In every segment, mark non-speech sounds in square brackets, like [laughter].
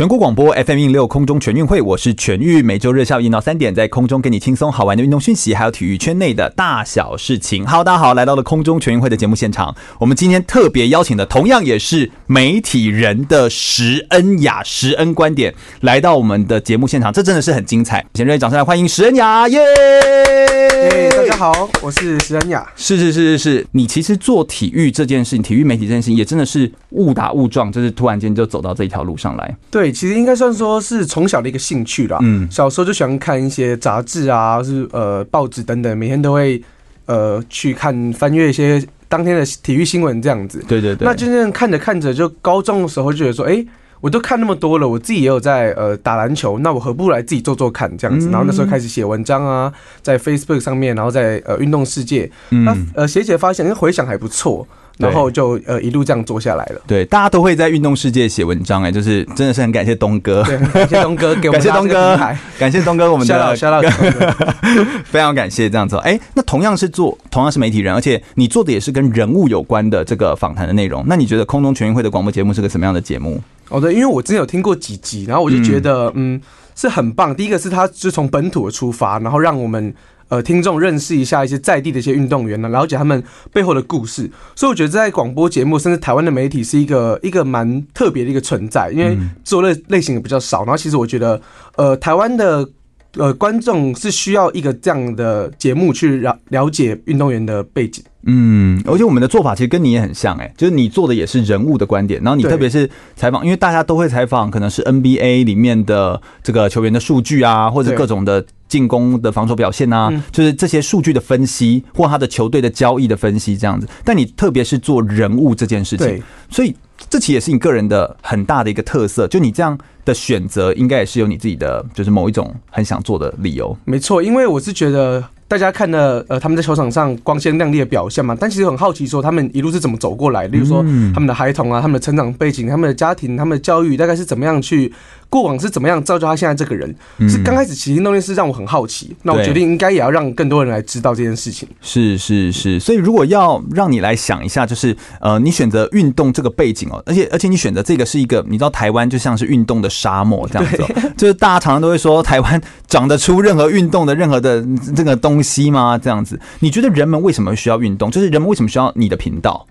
全国广播 FM 一零六空中全运会，我是全玉，每周日下午一到三点，在空中给你轻松好玩的运动讯息，还有体育圈内的大小事情。好，大家好，来到了空中全运会的节目现场，我们今天特别邀请的，同样也是媒体人的石恩雅，石恩观点来到我们的节目现场，这真的是很精彩。先热烈掌声来欢迎石恩雅，耶！哎，大家好，我是石恩雅。是是是是是，你其实做体育这件事情，体育媒体这件事情，也真的是误打误撞，就是突然间就走到这一条路上来。对。其实应该算说是从小的一个兴趣啦。嗯，小时候就喜欢看一些杂志啊，是呃报纸等等，每天都会呃去看翻阅一些当天的体育新闻这样子。对对对。那真正看着看着，就高中的时候就觉得说，哎，我都看那么多了，我自己也有在呃打篮球，那我何不来自己做做看这样子？然后那时候开始写文章啊，在 Facebook 上面，然后在呃运动世界，那呃写写发现，因为回想还不错。然后就呃一路这样做下来了。对，大家都会在运动世界写文章哎，就是真的是很感谢东哥，对，感谢东哥给我们 [laughs] 感谢东哥，感谢东哥，我们的谢谢 [laughs] 非常感谢这样子。哎，那同样是做同样是媒体人，而且你做的也是跟人物有关的这个访谈的内容。那你觉得空中全运会的广播节目是个什么样的节目？哦，对，因为我之前有听过几集，然后我就觉得嗯是很棒。第一个是他是从本土的出发，然后让我们。呃，听众认识一下一些在地的一些运动员呢，了解他们背后的故事。所以我觉得在广播节目，甚至台湾的媒体是一个一个蛮特别的一个存在，因为做类类型也比较少。然后其实我觉得，呃，台湾的呃观众是需要一个这样的节目去了了解运动员的背景。嗯，而且我们的做法其实跟你也很像，哎，就是你做的也是人物的观点，然后你特别是采访，因为大家都会采访，可能是 NBA 里面的这个球员的数据啊，或者各种的进攻的防守表现啊，就是这些数据的分析，或他的球队的交易的分析这样子。但你特别是做人物这件事情，所以这其实也是你个人的很大的一个特色。就你这样的选择，应该也是有你自己的，就是某一种很想做的理由。没错，因为我是觉得。大家看了呃他们在球场上光鲜亮丽的表现嘛，但其实很好奇说他们一路是怎么走过来，例如说他们的孩童啊，他们的成长背景，他们的家庭，他们的教育大概是怎么样去。过往是怎么样造就他现在这个人？是刚开始起心动念是让我很好奇，那我决定应该也要让更多人来知道这件事情。是是是，所以如果要让你来想一下，就是呃，你选择运动这个背景哦，而且而且你选择这个是一个，你知道台湾就像是运动的沙漠这样子，[laughs] 就是大家常常都会说台湾长得出任何运动的任何的这个东西吗？这样子，你觉得人们为什么需要运动？就是人们为什么需要你的频道？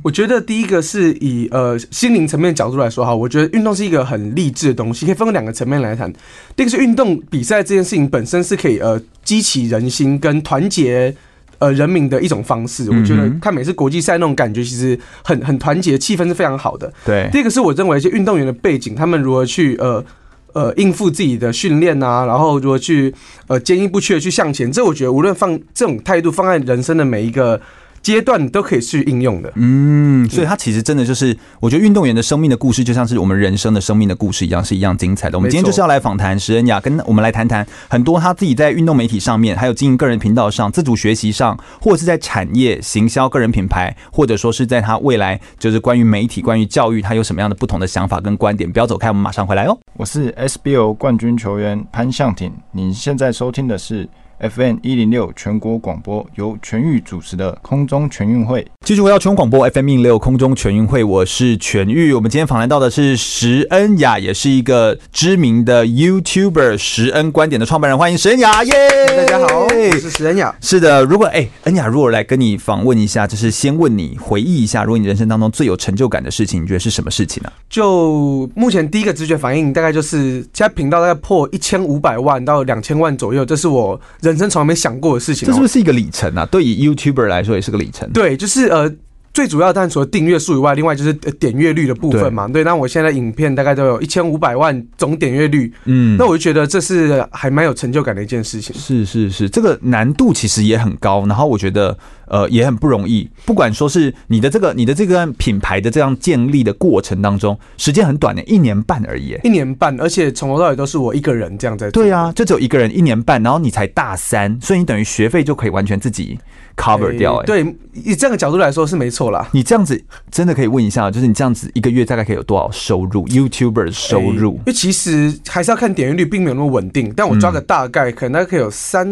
我觉得第一个是以呃心灵层面的角度来说哈，我觉得运动是一个很励志的东西，可以分两个层面来谈。第一个是运动比赛这件事情本身是可以呃激起人心跟团结呃人民的一种方式。我觉得看每次国际赛那种感觉其实很很团结，气氛是非常好的。对。第二个是我认为一些运动员的背景，他们如何去呃呃应付自己的训练啊，然后如何去呃坚毅不屈的去向前。这我觉得无论放这种态度放在人生的每一个。阶段都可以去应用的，嗯，所以它其实真的就是，我觉得运动员的生命的故事，就像是我们人生的生命的故事一样，是一样精彩的。我们今天就是要来访谈石恩雅，跟我们来谈谈很多他自己在运动媒体上面，还有经营个人频道上、自主学习上，或者是在产业行销个人品牌，或者说是在他未来就是关于媒体、关于教育，他有什么样的不同的想法跟观点。不要走开，我们马上回来哦。我是 SBO 冠军球员潘向挺，你现在收听的是。FM 一零六全国广播由全域主持的空中全运会，继续回到全国广播 FM 一零六空中全运会，我是全域。我们今天访谈到的是石恩雅，也是一个知名的 YouTuber，石恩观点的创办人，欢迎石恩雅，耶、yeah！大家好，我是石恩雅。是的，如果哎、欸，恩雅，如果来跟你访问一下，就是先问你回忆一下，如果你人生当中最有成就感的事情，你觉得是什么事情呢、啊？就目前第一个直觉反应，大概就是现在频道大概破一千五百万到两千万左右，这是我。人生从来没想过的事情，这是不是一个里程啊？对于 YouTuber 来说，也是个里程。对，就是呃，最主要，但除了订阅数以外，另外就是点阅率的部分嘛。对，那我现在影片大概都有一千五百万总点阅率，嗯，那我就觉得这是还蛮有成就感的一件事情。是是是，这个难度其实也很高。然后我觉得，呃也很不容易。不管说是你的这个你的这个品牌的这样建立的过程当中，时间很短的，一年半而已。一年半，而且从头到尾都是我一个人这样在做。对啊，就只有一个人一年半，然后你才大三，所以你等于学费就可以完全自己 cover 掉。哎，对，以这样的角度来说是没错啦。你这样子真的可以问一下，就是你这样子一个月大概可以有多少收入？YouTuber 的收入？因为其实还是要看点阅率，并没有那么稳定。但我抓个大概，可能大概可以有三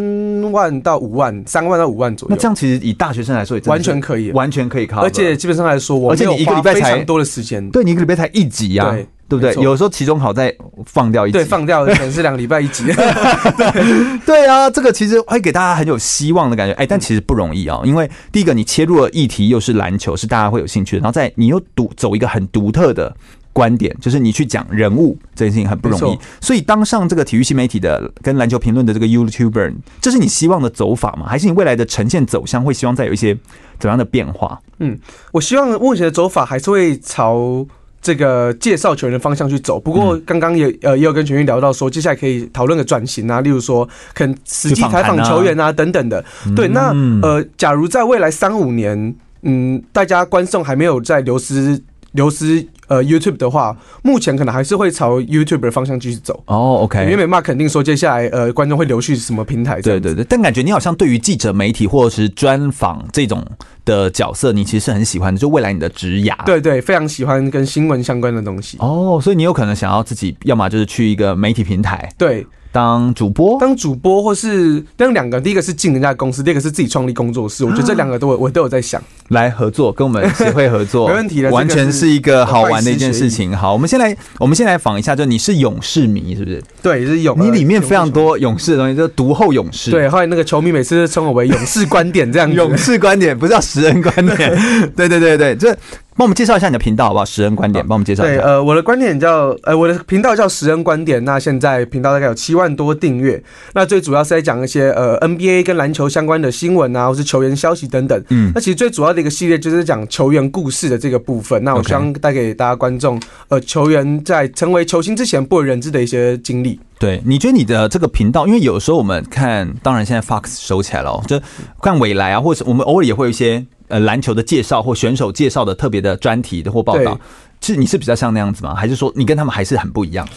万到五万，三万到五万左右。那这样其实以大学生来说，也完全可以，完全可以 cover。而且基本上来说，我而且你一个礼拜才多的时间，对，你一个礼拜才一集呀。对。对不对？有时候期中考再放掉一集，对，放掉可能是两个礼拜一集。[laughs] [laughs] 对对啊，这个其实会给大家很有希望的感觉。哎，但其实不容易啊，因为第一个你切入的议题又是篮球，是大家会有兴趣的，然后再你又独走一个很独特的观点，就是你去讲人物这件事情很不容易。所以当上这个体育新媒体的跟篮球评论的这个 YouTuber，这是你希望的走法吗？还是你未来的呈现走向会希望再有一些怎样的变化？嗯，我希望目前的走法还是会朝。这个介绍球员的方向去走，不过刚刚也呃也有跟全运聊到说，接下来可以讨论个转型啊，例如说可能实际采访球员啊等等的。对，那呃，假如在未来三五年，嗯，大家观众还没有在流失流失呃 YouTube 的话，目前可能还是会朝 YouTube 的方向继续走。哦，OK，因为没办法肯定说接下来呃观众会流去什么平台。对对对，但感觉你好像对于记者媒体或者是专访这种。的角色，你其实是很喜欢的，就未来你的职涯，对对，非常喜欢跟新闻相关的东西。哦，所以你有可能想要自己，要么就是去一个媒体平台，对。当主播，当主播，或是当两个，第一个是进人家公司，第二个是自己创立工作室。我觉得这两个都我都有在想来合作，跟我们协会合作，没问题的，完全是一个好玩的一件事情。好，我们先来，我们先来访一下，就你是勇士迷是不是？对，是勇。你里面非常多勇士的东西，就读后勇士。对，后来那个球迷每次称我为勇士观点这样子，勇士观点不是叫十人观点。[laughs] 对对对对，这。帮我们介绍一下你的频道好不好？十人观点，帮我们介绍一下。对，呃，我的观点叫，呃，我的频道叫十人观点。那现在频道大概有七万多订阅。那最主要是在讲一些呃 NBA 跟篮球相关的新闻啊，或是球员消息等等。嗯，那其实最主要的一个系列就是讲球员故事的这个部分。那我希望带给大家观众，呃，球员在成为球星之前不为人知的一些经历。对，你觉得你的这个频道，因为有时候我们看，当然现在 Fox 收起来了，就看未来啊，或者我们偶尔也会有一些。呃，篮球的介绍或选手介绍的特别的专题的或报道，其实你是比较像那样子吗？还是说你跟他们还是很不一样？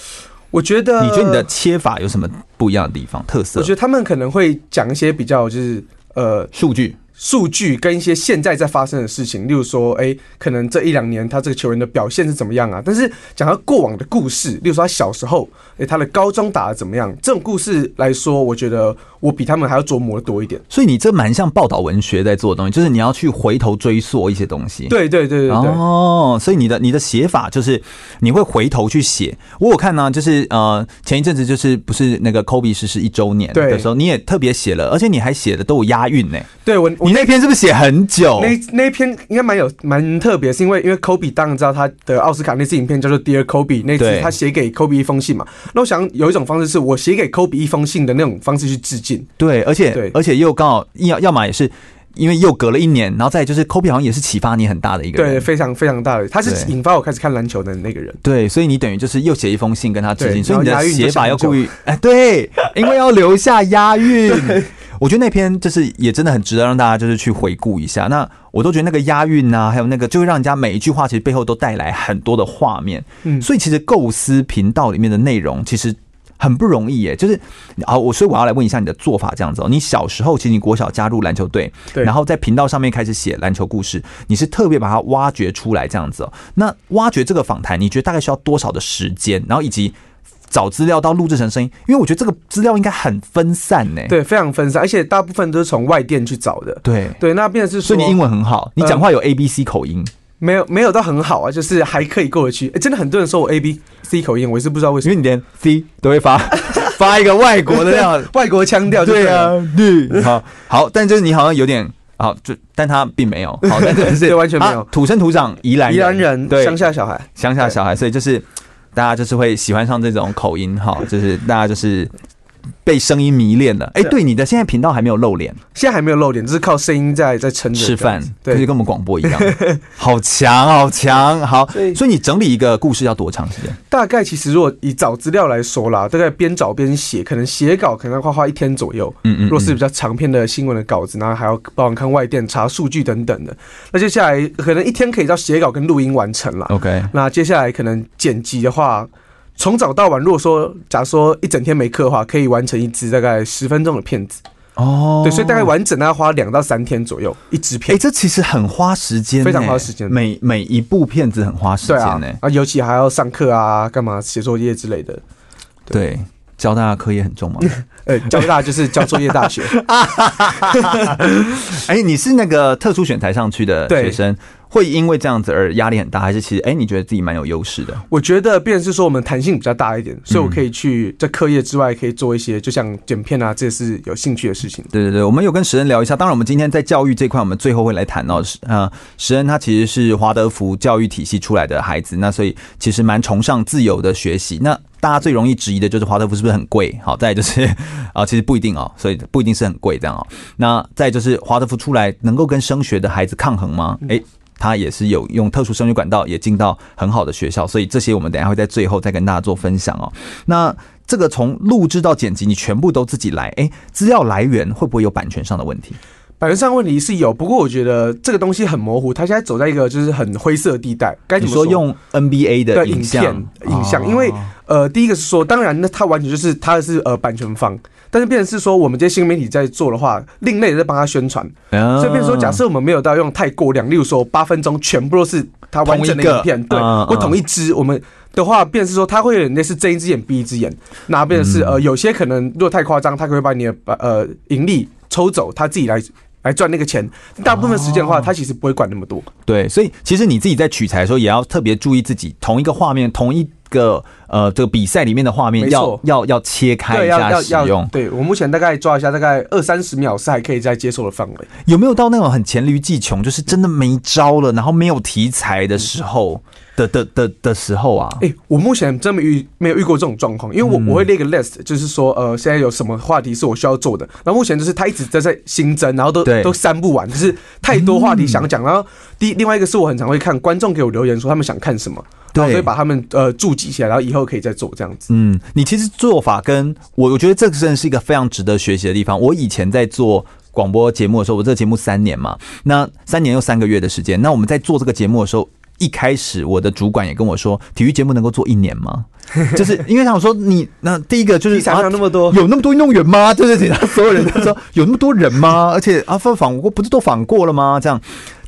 我觉得，你觉得你的切法有什么不一样的地方？特色？我觉得他们可能会讲一些比较就是呃数据。数据跟一些现在在发生的事情，例如说，哎、欸，可能这一两年他这个球员的表现是怎么样啊？但是讲到过往的故事，例如说他小时候，哎、欸，他的高中打的怎么样？这种故事来说，我觉得我比他们还要琢磨的多一点。所以你这蛮像报道文学在做的东西，就是你要去回头追溯一些东西。对对对对对。哦，所以你的你的写法就是你会回头去写。我有看呢，就是呃前一阵子就是不是那个 Kobe 逝世一周年的时候，你也特别写了，而且你还写的都有押韵呢。对我我。你那篇是不是写很久？那那篇应该蛮有蛮特别，是因为因为 Kobe 当然知道他的奥斯卡那次影片叫做 Dear Kobe，那次他写给 Kobe 一封信嘛。那我想有一种方式是我写给 Kobe 一封信的那种方式去致敬。对，而且对，而且又刚好要要么也是因为又隔了一年，然后再就是 Kobe 好像也是启发你很大的一个人，对，非常非常大的，他是引发我开始看篮球的那个人。对，所以你等于就是又写一封信跟他致敬，所以你的写法要故意哎，对，因为要留下押韵。[laughs] 我觉得那篇就是也真的很值得让大家就是去回顾一下。那我都觉得那个押韵啊，还有那个就会让人家每一句话其实背后都带来很多的画面。嗯，所以其实构思频道里面的内容其实很不容易耶。就是啊，我所以我要来问一下你的做法这样子哦。你小时候其实你国小加入篮球队，对，然后在频道上面开始写篮球故事，你是特别把它挖掘出来这样子哦。那挖掘这个访谈，你觉得大概需要多少的时间？然后以及。找资料到录制成声音，因为我觉得这个资料应该很分散呢。对，非常分散，而且大部分都是从外电去找的。对对，那变成是说，所以你英文很好，你讲话有 A B C 口音，呃、没有没有到很好啊，就是还可以过得去。哎、欸，真的很多人说我 A B C 口音，我也是不知道为什么，因为你连 C 都会发 [laughs] 发一个外国的那样。[laughs] 外国腔调。对啊，对，好好，但就是你好像有点好，就但他并没有。好，但是 [laughs] 对完全没有。土生土长宜兰宜兰人，对。乡下小孩，乡下小孩，所以就是。大家就是会喜欢上这种口音哈，就是大家就是被声音迷恋了。哎，对，你的现在频道还没有露脸，现在还没有露脸，只是靠声音在在撑着吃饭，对，就跟我们广播一样，[laughs] 好强，好强，好。所以你整理一个故事要多长时间？大概其实如果以找资料来说啦，大概边找边写，可能写稿可能要花花一天左右。嗯嗯。如果是比较长篇的新闻的稿子，然后还要帮我看外电、查数据等等的，那接下来可能一天可以到写稿跟录音完成了。OK。那接下来可能剪辑的话。从早到晚，如果说假如说一整天没课的话，可以完成一支大概十分钟的片子。哦，对，所以大概完整要花两到三天左右一支片。哎，这其实很花时间，非常花时间。每每一部片子很花时间呢。啊，尤其还要上课啊，干嘛写作业之类的。对，教大家课业很重吗？[laughs] 呃，教大家就是交作业大学。[laughs] 哎，你是那个特殊选才上去的学生。会因为这样子而压力很大，还是其实哎，你觉得自己蛮有优势的？我觉得，变是说我们弹性比较大一点，所以我可以去在课业之外可以做一些，就像剪片啊，这是有兴趣的事情。对对对，我们有跟石恩聊一下。当然，我们今天在教育这块，我们最后会来谈到是啊，石恩他其实是华德福教育体系出来的孩子，那所以其实蛮崇尚自由的学习。那大家最容易质疑的就是华德福是不是很贵？好，再就是 [laughs] 啊，其实不一定哦，所以不一定是很贵这样哦。那再就是华德福出来能够跟升学的孩子抗衡吗？哎。他也是有用特殊升学管道，也进到很好的学校，所以这些我们等一下会在最后再跟大家做分享哦。那这个从录制到剪辑，你全部都自己来，哎，资料来源会不会有版权上的问题？版权上问题是有，不过我觉得这个东西很模糊，它现在走在一个就是很灰色地带。该怎么说？说用 NBA 的影像，影像，因为呃，第一个是说，当然那他完全就是他是呃版权方。但是，变成是说，我们这些新媒体在做的话，另类的在帮他宣传，所以变成说，假设我们没有到用太过量，例如说八分钟全部都是他完整的影片，对，或同一支，我们的话，变成是说，他会有类似睁一只眼闭一只眼，那变成是呃，有些可能如果太夸张，他可以把你的呃盈利抽走，他自己来来赚那个钱。大部分时间的话，他其实不会管那么多。对，所以其实你自己在取材的时候，也要特别注意自己同一个画面同一。个呃，这个比赛里面的画面要要要切开一下使用。对，我目前大概抓一下，大概二三十秒是还可以再接受的范围。有没有到那种很黔驴技穷，就是真的没招了，然后没有题材的时候的的的的时候啊？哎，我目前真没遇没有遇过这种状况，因为我我会列个 list，就是说呃，现在有什么话题是我需要做的。然后目前就是他一直在在新增，然后都都删不完，就是太多话题想讲。然后第另外一个是我很常会看观众给我留言说他们想看什么。对，所以把他们呃注记起来，然后以后可以再做这样子。嗯，你其实做法跟我，我觉得这个真的是一个非常值得学习的地方。我以前在做广播节目的时候，我这个节目三年嘛，那三年又三个月的时间。那我们在做这个节目的时候，一开始我的主管也跟我说，体育节目能够做一年吗？[laughs] 就是因为他说你那第一个就是想那么多，有那么多运动员吗？就是其他 [laughs] 所有人都说有那么多人吗？而且啊，访过不是都访过了吗？这样。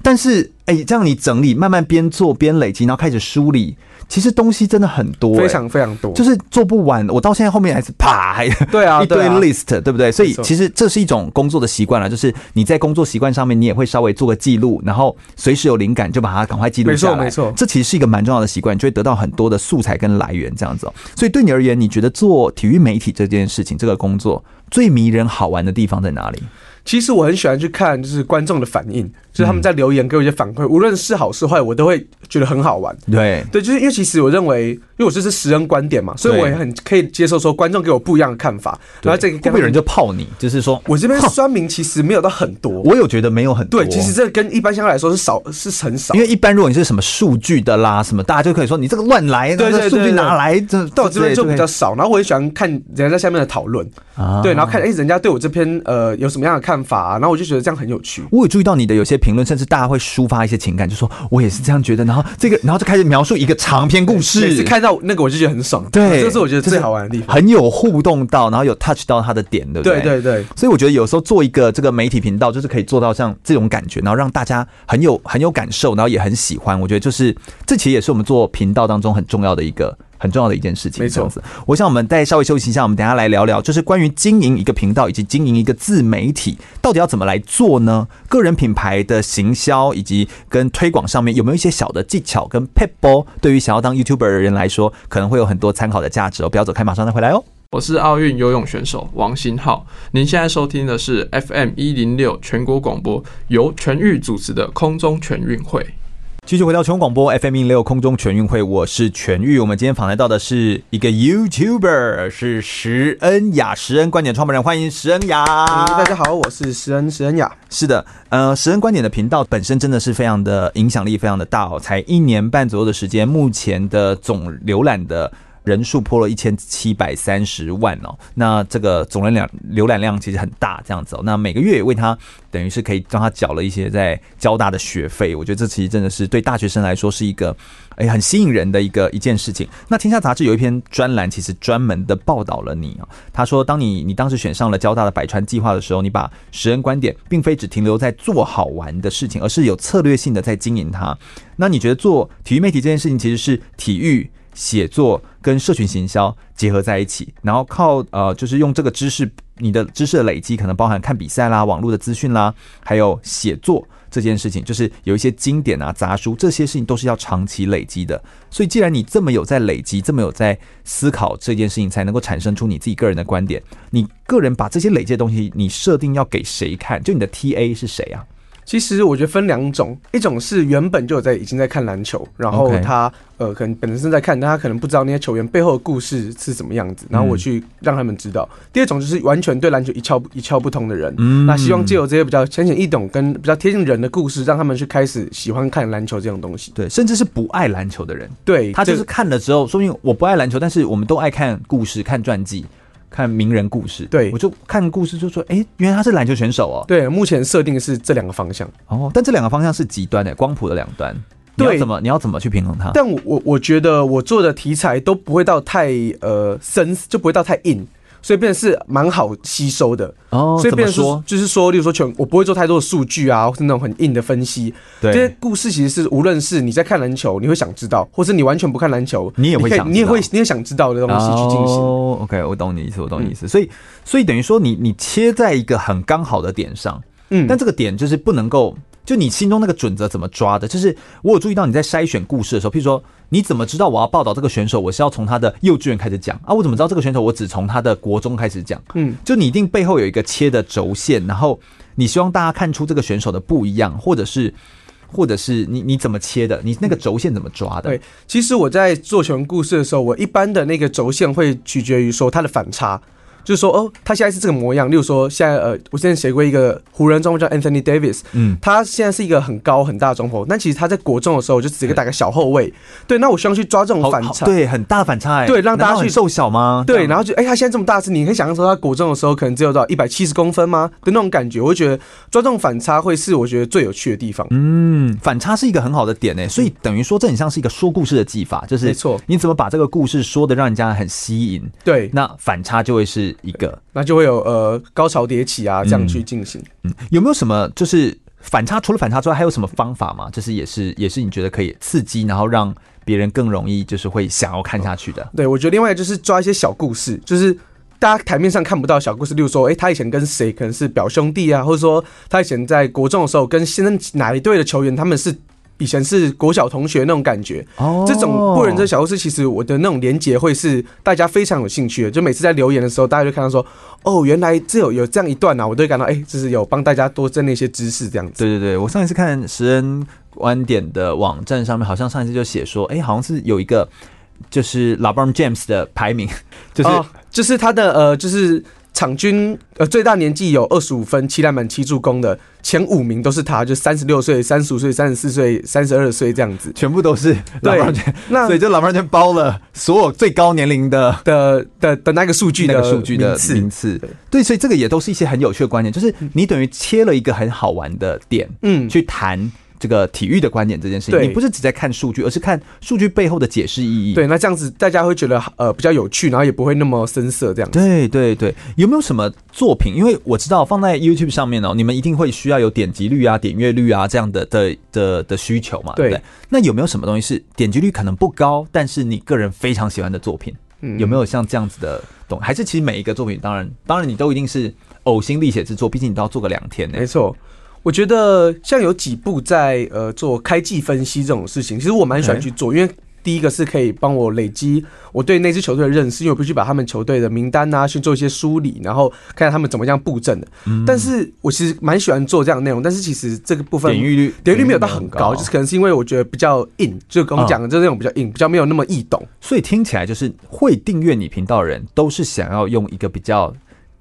但是，哎、欸，这样你整理，慢慢边做边累积，然后开始梳理，其实东西真的很多、欸，非常非常多，就是做不完。我到现在后面还是啪，还 [laughs] 对啊，[laughs] 一堆 list，对，不对？所以其实这是一种工作的习惯了，就是你在工作习惯上面，你也会稍微做个记录，然后随时有灵感就把它赶快记录下来。没错，没错，这其实是一个蛮重要的习惯，你就会得到很多的素材跟来源这样子。所以对你而言，你觉得做体育媒体这件事情，这个工作最迷人、好玩的地方在哪里？其实我很喜欢去看，就是观众的反应，就是他们在留言给我一些反馈，无论是好是坏，我都会觉得很好玩。对对，就是因为其实我认为，因为我这是实人观点嘛，所以我也很可以接受说观众给我不一样的看法。然后这个会不会有人就泡你，就是说我这边 [laughs] 酸民其实没有到很多，我有觉得没有很多。对，其实这跟一般相对来说是少，是很少。因为一般如果你是什么数据的啦，什么大家就可以说你这个乱来，对对，数据哪来，这到我这边就比较少。然后我也喜欢看人家在下面的讨论，对，然后看哎人家对我这篇呃有什么样的看法，然后我就。觉得这样很有趣。我有注意到你的有些评论，甚至大家会抒发一些情感，就说我也是这样觉得。然后这个，然后就开始描述一个长篇故事。每次看到那个，我就觉得很爽。对，这是我觉得最好玩的地方，很有互动到，然后有 touch 到他的点，对不对？对对对。所以我觉得有时候做一个这个媒体频道，就是可以做到像这种感觉，然后让大家很有很有感受，然后也很喜欢。我觉得就是这其实也是我们做频道当中很重要的一个。很重要的一件事情，没错。我想我们再稍微休息一下，我们等下来聊聊，就是关于经营一个频道以及经营一个自媒体，到底要怎么来做呢？个人品牌的行销以及跟推广上面有没有一些小的技巧跟撇步，对于想要当 YouTuber 的人来说，可能会有很多参考的价值哦。不要走开，马上再回来哦。我是奥运游泳选手王新浩，您现在收听的是 FM 一零六全国广播，由全域主持的空中全运会。继续回到全广播 FM 一零六空中全运会，我是全玉。我们今天访谈到的是一个 YouTuber，是石恩雅，石恩观点创办人，欢迎石恩雅。大家好，我是石恩石恩雅。是的，呃，石恩观点的频道本身真的是非常的影响力，非常的大哦，才一年半左右的时间，目前的总浏览的。人数破了一千七百三十万哦，那这个总人量浏览量其实很大，这样子哦。那每个月也为他等于是可以让他缴了一些在交大的学费，我觉得这其实真的是对大学生来说是一个哎很吸引人的一个一件事情。那天下杂志有一篇专栏，其实专门的报道了你哦。他说，当你你当时选上了交大的百川计划的时候，你把石恩观点并非只停留在做好玩的事情，而是有策略性的在经营它。那你觉得做体育媒体这件事情其实是体育？写作跟社群行销结合在一起，然后靠呃，就是用这个知识，你的知识的累积，可能包含看比赛啦、网络的资讯啦，还有写作这件事情，就是有一些经典啊、杂书这些事情都是要长期累积的。所以，既然你这么有在累积，这么有在思考这件事情，才能够产生出你自己个人的观点。你个人把这些累积的东西，你设定要给谁看？就你的 TA 是谁啊？其实我觉得分两种，一种是原本就有在已经在看篮球，然后他.呃可能本身在看，但他可能不知道那些球员背后的故事是什么样子，然后我去让他们知道。嗯、第二种就是完全对篮球一窍一窍不通的人，嗯，那希望借由这些比较浅显易懂跟比较贴近人的故事，让他们去开始喜欢看篮球这种东西。对，甚至是不爱篮球的人，对他就是看了之后，说明我不爱篮球，但是我们都爱看故事、看传记。看名人故事，对，我就看故事就说，哎、欸，原来他是篮球选手哦。对，目前设定是这两个方向哦，但这两个方向是极端的，光谱的两端。对，怎么你要怎么去平衡它？但我我我觉得我做的题材都不会到太呃深，就不会到太硬。所以变成是蛮好吸收的哦，所以变成说，就是说，例如说全我不会做太多的数据啊，或是那种很硬的分析。对，这些故事其实是无论是你在看篮球，你会想知道，或是你完全不看篮球，你也会想，你也会你也想知道的东西去进行。哦，OK，我懂你意思，我懂你意思。所以，所以等于说你，你你切在一个很刚好的点上，嗯，但这个点就是不能够。就你心中那个准则怎么抓的？就是我有注意到你在筛选故事的时候，譬如说，你怎么知道我要报道这个选手，我是要从他的幼稚园开始讲啊？我怎么知道这个选手，我只从他的国中开始讲？嗯，就你一定背后有一个切的轴线，然后你希望大家看出这个选手的不一样，或者是，或者是你你怎么切的？你那个轴线怎么抓的？对，其实我在做全故事的时候，我一般的那个轴线会取决于说它的反差。就是说，哦，他现在是这个模样。例如说，现在呃，我之前写过一个湖人中锋叫 Anthony Davis，嗯，他现在是一个很高很大的中锋，但其实他在国中的时候就只是一个打个小后卫。对，那我希望去抓这种反差，对，很大反差，欸，对，让大家去瘦小吗？对，然后就，哎，欸，他现在这么大只，你可以想象说，他国中的时候可能只有到一百七十公分吗？的那种感觉，我会觉得抓这种反差会是我觉得最有趣的地方。嗯，反差是一个很好的点诶，所以等于说这很像是一个说故事的技法，就是没错，你怎么把这个故事说的让人家很吸引？对，那反差就会是一个，那就。就会有呃高潮迭起啊，这样去进行嗯。嗯，有没有什么就是反差？除了反差之外，还有什么方法吗？就是也是也是你觉得可以刺激，然后让别人更容易就是会想要看下去的？对，我觉得另外就是抓一些小故事，就是大家台面上看不到小故事，例如说，哎、欸，他以前跟谁可能是表兄弟啊，或者说他以前在国中的时候跟现在哪一队的球员他们是。以前是国小同学那种感觉，哦，这种不人的小故事，其实我的那种连结会是大家非常有兴趣的。就每次在留言的时候，大家就看到说，哦，原来这有有这样一段啊，我都会感到，哎，就是有帮大家多增了一些知识，这样子。对对对，我上一次看石恩观点的网站上面，好像上一次就写说，哎，好像是有一个就是 LeBron James 的排名，就是、哦、就是他的呃，就是。场均呃最大年纪有二十五分七篮板七助攻的前五名都是他，就三十六岁、三十五岁、三十四岁、三十二岁这样子，全部都是老对。那所以这老板圈包了所有最高年龄的的的的那个数据的那个数据的名次。对，对，所以这个也都是一些很有趣的观点，就是你等于切了一个很好玩的点，嗯，去谈。这个体育的观点这件事情，你不是只在看数据，而是看数据背后的解释意义。对，那这样子大家会觉得呃比较有趣，然后也不会那么深涩这样子。对对对，有没有什么作品？因为我知道放在 YouTube 上面哦，你们一定会需要有点击率啊、点阅率啊这样的的的的需求嘛，对不对？那有没有什么东西是点击率可能不高，但是你个人非常喜欢的作品？嗯，有没有像这样子的懂？还是其实每一个作品，当然当然你都一定是呕心沥血之作，毕竟你都要做个两天呢。没错。我觉得像有几部在呃做开季分析这种事情，其实我蛮喜欢去做因为第一个是可以帮我累积我对那支球队的认识，因为我必须把他们球队的名单啊去做一些梳理，然后看看他们怎么样布阵的。嗯、但是我其实蛮喜欢做这样的内容，但是其实这个部分点阅率点阅率没有到很高，就是可能是因为我觉得比较硬，就跟我们讲的就是那种比较硬，比较没有那么易懂。所以听起来就是会订阅你频道的人都是想要用一个比较。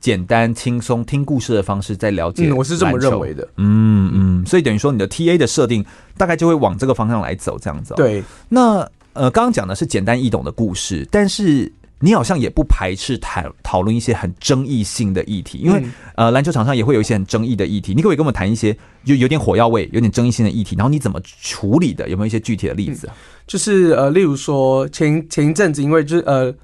简单轻松听故事的方式在了解，嗯，我是这么认为的。嗯嗯，所以等于说你的 TA 的设定大概就会往这个方向来走，这样子。对，那呃，刚刚讲的是简单易懂的故事，但是你好像也不排斥谈讨论一些很争议性的议题，因为呃，篮球场上也会有一些很争议的议题。你可不可以跟我们谈一些有有点火药味、有点争议性的议题？然后你怎么处理的？有没有一些具体的例子？就是呃，例如说前前一阵子，因为就是呃。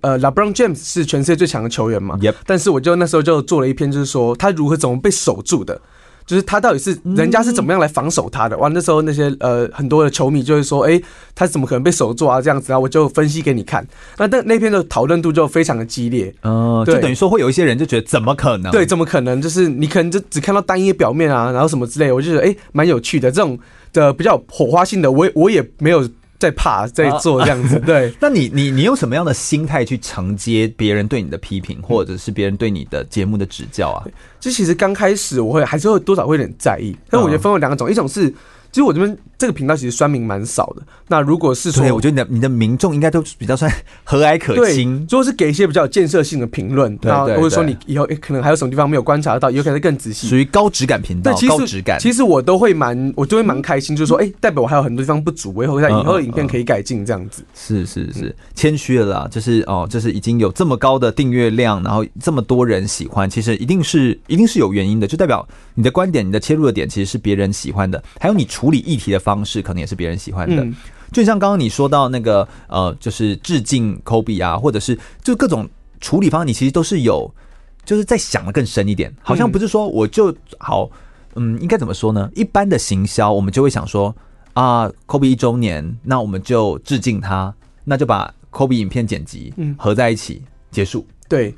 呃，LeBron James 是全世界最强的球员嘛？Yep. 但是我就那时候就做了一篇，就是说他如何怎么被守住的，就是他到底是人家是怎么样来防守他的。哇，那时候那些呃很多的球迷就会说，哎、欸，他怎么可能被守住啊？这样子啊，我就分析给你看。那那那篇的讨论度就非常的激烈。嗯，就等于说会有一些人就觉得怎么可能？对，怎么可能？就是你可能就只看到单一表面啊，然后什么之类。我就觉得哎，蛮、欸、有趣的这种的比较火花性的，我也我也没有。在怕，在做这样子，[laughs] 对。那你你你用什么样的心态去承接别人对你的批评，或者是别人对你的节目的指教啊？这其实刚开始我会还是会多少会有点在意，但我觉得分为两种，一种是。其实我这边这个频道其实酸民蛮少的。那如果是说，我觉得你的你的民众应该都比较算 [laughs] 和蔼可亲。如果是给一些比较有建设性的评论，那或者说你以后可能还有什么地方没有观察到，有可能更仔细，属于高质感频道。高质感，其实我都会蛮，我都会蛮开心，就是说，哎，代表我还有很多地方不足，我以后在以后的影片可以改进，这样子。是是是，谦虚了啦，就是哦，就是已经有这么高的订阅量，然后这么多人喜欢，其实一定是一定是有原因的，就代表你的观点、你的切入的点其实是别人喜欢的，还有你处理议题的方。方式可能也是别人喜欢的，就像刚刚你说到那个呃，就是致敬 Kobe 啊，或者是就各种处理方式，你其实都是有，就是在想的更深一点，好像不是说我就好，嗯，应该怎么说呢？一般的行销，我们就会想说啊，，Kobe 一周年，那我们就致敬他，那就把 Kobe 影片剪辑合在一起结束。对，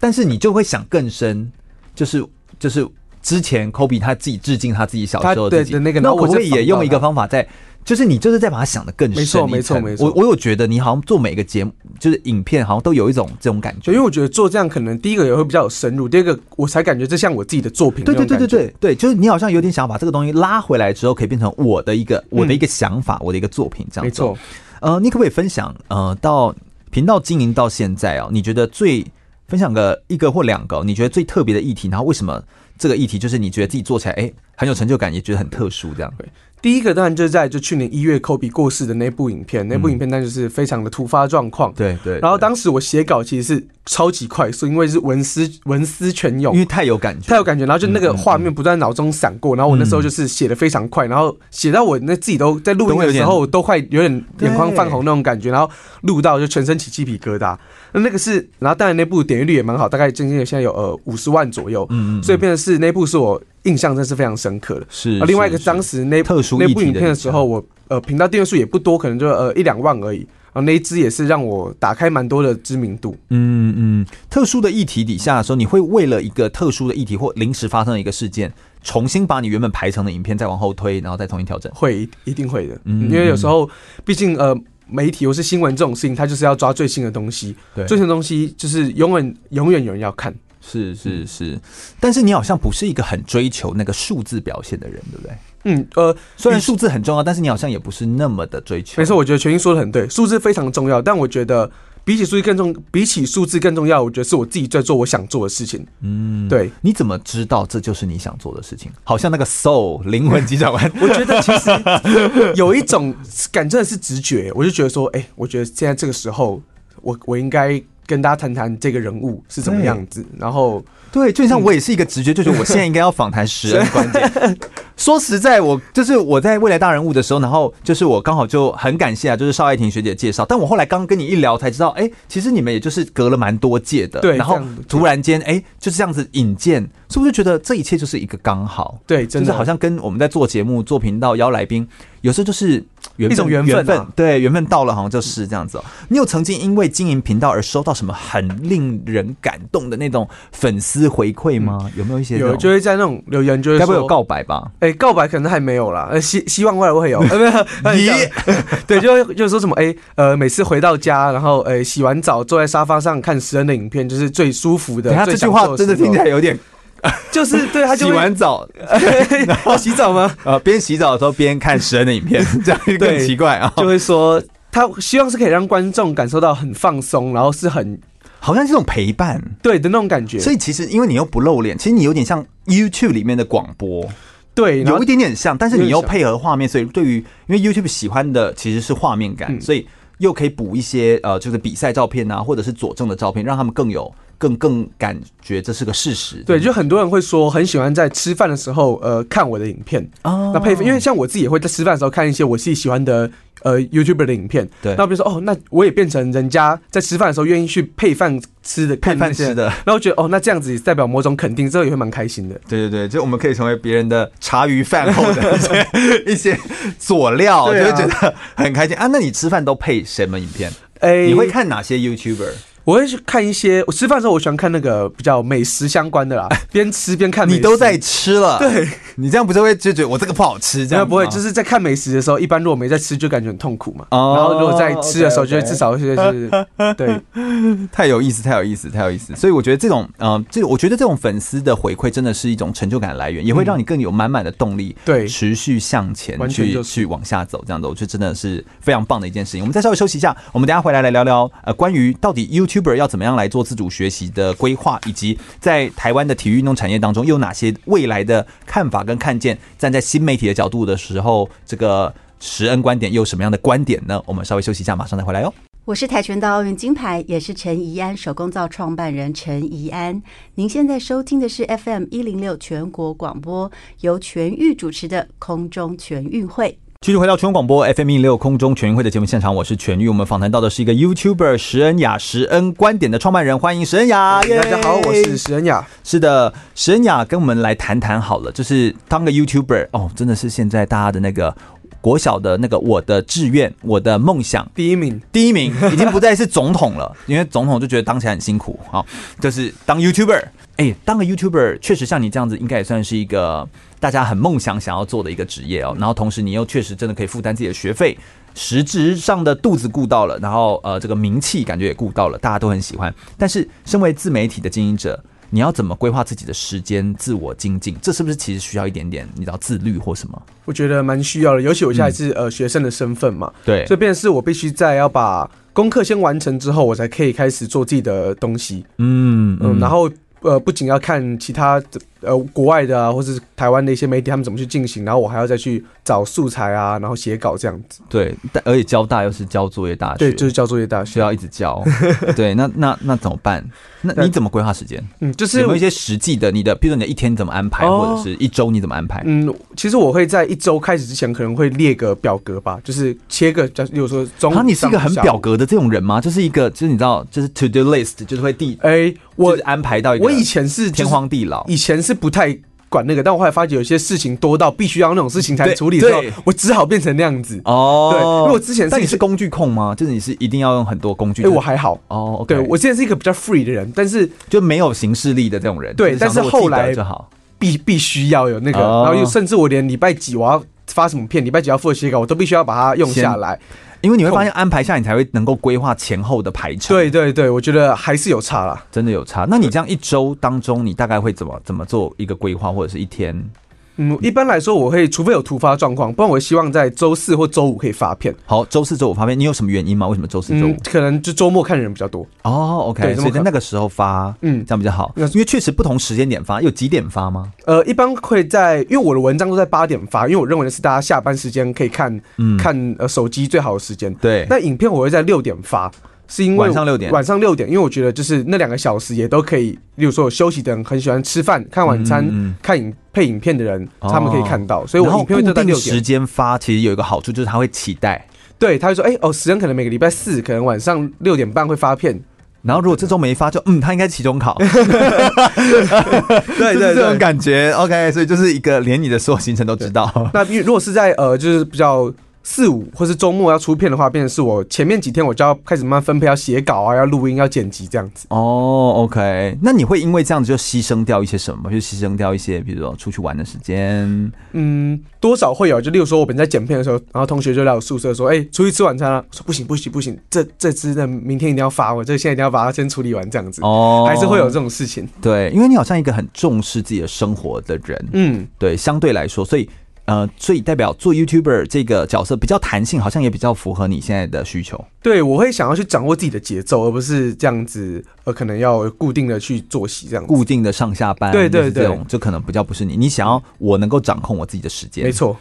但是你就会想更深，就是就是。之前 Kobe 他自己致敬他自己小时候自己的那个，那我会也用一个方法在，就是你就是在把它想的更深。没错，没错，没错。我我有觉得你好像做每个节目，就是影片，好像都有一种这种感觉。因为我觉得做这样可能第一个也会比较有深入，第二个我才感觉这像我自己的作品。对对对对对对，就是你好像有点想把这个东西拉回来之后，可以变成我的一个我的一个想法，我的一个作品这样。没错。呃，你可不可以分享？呃，到频道经营到现在哦，你觉得最分享个一个或两个，你觉得最特别的议题，然后为什么？这个议题就是你觉得自己做起来，哎，很有成就感，也觉得很特殊，这样。对，第一个当然就是在就去年一月科比过世的那部影片，那部影片那就是非常的突发状况。对对。然后当时我写稿其实是超级快速，因为是文思文思泉涌，因为太有感觉，太有感觉。然后就那个画面不断脑中闪过，然后我那时候就是写的非常快，然后写到我那自己都在录音的时候都快有点眼眶泛红那种感觉，然后录到就全身起鸡皮疙瘩。那那个是，然后当然那部点阅率也蛮好，大概将近现在有呃五十万左右，嗯嗯，所以变成是那部是我印象真是非常深刻的。是，另外一个当时那特殊那部影片的时候，我呃频道订阅数也不多，可能就呃一两万而已。啊那一支也是让我打开蛮多的知名度。嗯嗯，特殊的议题底下的时候，你会为了一个特殊的议题或临时发生的一个事件，重新把你原本排成的影片再往后推，然后再重新调整？会，一定会的。嗯，因为有时候毕竟呃。媒体或是新闻这种事情，它就是要抓最新的东西。对，最新的东西就是永远永远有人要看。是是是，但是你好像不是一个很追求那个数字表现的人，对不对？嗯呃，虽然数字很重要，但是你好像也不是那么的追求。没错，我觉得全英说的很对，数字非常重要，但我觉得。比起数字更重，比起数字更重要，我觉得是我自己在做我想做的事情。嗯，对。你怎么知道这就是你想做的事情？好像那个 soul 灵魂急转弯，[laughs] 我觉得其实有一种感，真的是直觉。我就觉得说，哎、欸，我觉得现在这个时候，我我应该跟大家谈谈这个人物是怎么样子，然后。对，就像我也是一个直觉，就是我现在应该要访谈十人 [laughs] 观点。说实在，我就是我在未来大人物的时候，然后就是我刚好就很感谢啊，就是邵爱婷学姐介绍。但我后来刚跟你一聊，才知道，哎，其实你们也就是隔了蛮多届的。对，然后突然间，哎，就是这样子引荐。是不是觉得这一切就是一个刚好？对，真的就是好像跟我们在做节目、做频道、邀来宾，有时候就是分，一种缘分啊缘分，对，缘分到了，好像就是这样子哦。你有曾经因为经营频道而收到什么很令人感动的那种粉丝回馈吗？有没有一些？有，就会在那种留言，就会该不会有告白吧？哎、欸，告白可能还没有啦，呃，希希望未来会有，[laughs] 呃，没有，你对，就就说什么，哎、欸，呃，每次回到家，然后，呃，洗完澡坐在沙发上看食恩的影片，就是最舒服的。这句话真的听起来有点。[laughs] 就是对他就洗完澡，[laughs] 然后洗澡吗？[laughs] 呃，边洗澡的时候边看食人的影片，这样更奇怪啊。就会说他希望是可以让观众感受到很放松，然后是很好像这种陪伴，对的那种感觉。所以其实因为你又不露脸，其实你有点像 YouTube 里面的广播，对，有一点点像，但是你又配合画面，所以对于因为 YouTube 喜欢的其实是画面感，所以又可以补一些呃，就是比赛照片啊，或者是佐证的照片，让他们更有。更更感觉这是个事实，对，就很多人会说很喜欢在吃饭的时候，呃，看我的影片。啊，那配，因为像我自己也会在吃饭的时候看一些我自己喜欢的呃 YouTuber 的影片，对，那比如说哦，那我也变成人家在吃饭的时候愿意去配饭吃的，配饭吃的，然后觉得哦，那这样子也代表某种肯定，之后也会蛮开心的。对对对，就我们可以成为别人的茶余饭后的 [laughs] 一些佐料，就会觉得很开心。啊。那你吃饭都配什么影片？哎，你会看哪些 YouTuber？我会去看一些，我吃饭的时候我喜欢看那个比较美食相关的啦，边吃边看。你都在吃了，对，你这样不是会就觉得我这个不好吃？这样不会，就是在看美食的时候，一般如果没在吃，就感觉很痛苦嘛。哦然后如果在吃的时候，就会至少就是，对，太有意思，太有意思，太有意思。所以我觉得这种，嗯，这我觉得这种粉丝的回馈真的是一种成就感的来源，也会让你更有满满的动力，对，持续向前去去往下走。这样子，我觉得真的是非常棒的一件事情。我们再稍微休息一下，我们等下回来来聊聊，呃，关于到底 You。Tuber 要怎么样来做自主学习的规划，以及在台湾的体育运动产业当中，有哪些未来的看法跟看见？站在新媒体的角度的时候，这个食恩观点又有什么样的观点呢？我们稍微休息一下，马上再回来哟。我是跆拳道奥运金牌，也是陈怡安手工皂创办人陈怡安。您现在收听的是 FM 一零六全国广播，由全域主持的空中全运会。继续回到全国广播 FM 一零六空中全运会的节目现场，我是全玉。我们访谈到的是一个 YouTuber 石恩雅，石恩观点的创办人，欢迎石恩雅。大家好，我是石恩雅。是的，石恩雅跟我们来谈谈好了，就是当个 YouTuber 哦，真的是现在大家的那个国小的那个我的志愿、我的梦想第一名，第一名已经不再是总统了，[laughs] 因为总统就觉得当起来很辛苦啊，就是当 YouTuber。哎，当个 YouTuber 确实像你这样子，应该也算是一个。大家很梦想想要做的一个职业哦，然后同时你又确实真的可以负担自己的学费，实质上的肚子顾到了，然后呃这个名气感觉也顾到了，大家都很喜欢。但是身为自媒体的经营者，你要怎么规划自己的时间，自我精进？这是不是其实需要一点点你知道自律或什么？我觉得蛮需要的，尤其我现在是呃学生的身份嘛，对，这便是我必须在要把功课先完成之后，我才可以开始做自己的东西。嗯嗯，然后呃不仅要看其他的。呃，国外的啊，或是台湾的一些媒体，他们怎么去进行，然后我还要再去找素材啊，然后写稿这样子。对，但而且交大又是交作业大学，对，就是交作业大学，需要一直交。[laughs] 对，那那那怎么办？那你怎么规划时间？嗯，就是有没有一些实际的，你的，比如说你的一天怎么安排，或者是一周你怎么安排？嗯，其实我会在一周开始之前，可能会列个表格吧，就是切个，就比如说中。啊，你是一个很表格的这种人吗？就是一个，就是你知道，就是 to do list，就是会第哎，我安排到一个。我以前是天荒地老，以前是不太。管那个，但我后来发觉有些事情多到必须要那种事情才处理的时候，我只好变成那样子。哦，对，因为我之前是，但你是工具控吗？就是你是一定要用很多工具？哎，我还好。哦，okay，对我之前是一个比较 free 的人，但是就没有行事力的这种人。对，但是后来就好，必必须要有那个，然后又甚至我连礼拜几我要发什么片，礼拜几要复习写稿，我都必须要把它用下来。因为你会发现安排下，你才会能够规划前后的排程。对对对，我觉得还是有差啦，真的有差。那你这样一周当中，你大概会怎么怎么做一个规划，或者是一天？嗯，一般来说，我会除非有突发状况，不然我希望在周四或周五可以发片。好，周四周五发片，你有什么原因吗？为什么周四周五？嗯，可能就周末看人比较多。哦，OK，所以在那个时候发，嗯，这样比较好。因为确实不同时间点发，有几点发吗？呃，一般会在，因为我的文章都在八点发，因为我认为的是大家下班时间可以看，嗯，看呃手机最好的时间。对，那影片我会在六点发。是因为晚上六点，晚上六点，因为我觉得就是那两个小时也都可以，例如说有休息的人很喜欢吃饭、看晚餐、嗯、看影配影片的人，他们可以看到。哦、所以我影片会在六点时间发，其实有一个好处就是他会期待，对，他会说，哎、欸、哦，时间可能每个礼拜四可能晚上六点半会发片，然后如果这周没发就，就嗯，他应该期中考。对 [laughs] 对 [laughs] 对，这种感觉。OK，所以就是一个连你的所有行程都知道。那如果是在呃，就是比较。四五或是周末要出片的话，变成是我前面几天我就要开始慢慢分配，要写稿啊，要录音，要剪辑这样子。哦，OK，那你会因为这样子就牺牲掉一些什么？就牺牲掉一些，比如说出去玩的时间。嗯，多少会有。就例如说，我本在剪片的时候，然后同学就来我宿舍说：“哎、欸，出去吃晚餐了。”我说：“不行，不行，不行，这这支的明天一定要发，我这现在一定要把它先处理完，这样子。”哦，还是会有这种事情。对，因为你好像一个很重视自己的生活的人。嗯，对，相对来说，所以。呃，所以代表做 YouTuber 这个角色比较弹性，好像也比较符合你现在的需求。对，我会想要去掌握自己的节奏，而不是这样子，呃，可能要固定的去作息这样子，固定的上下班。对对对，这种就可能比较不是你。你想要我能够掌控我自己的时间，没错。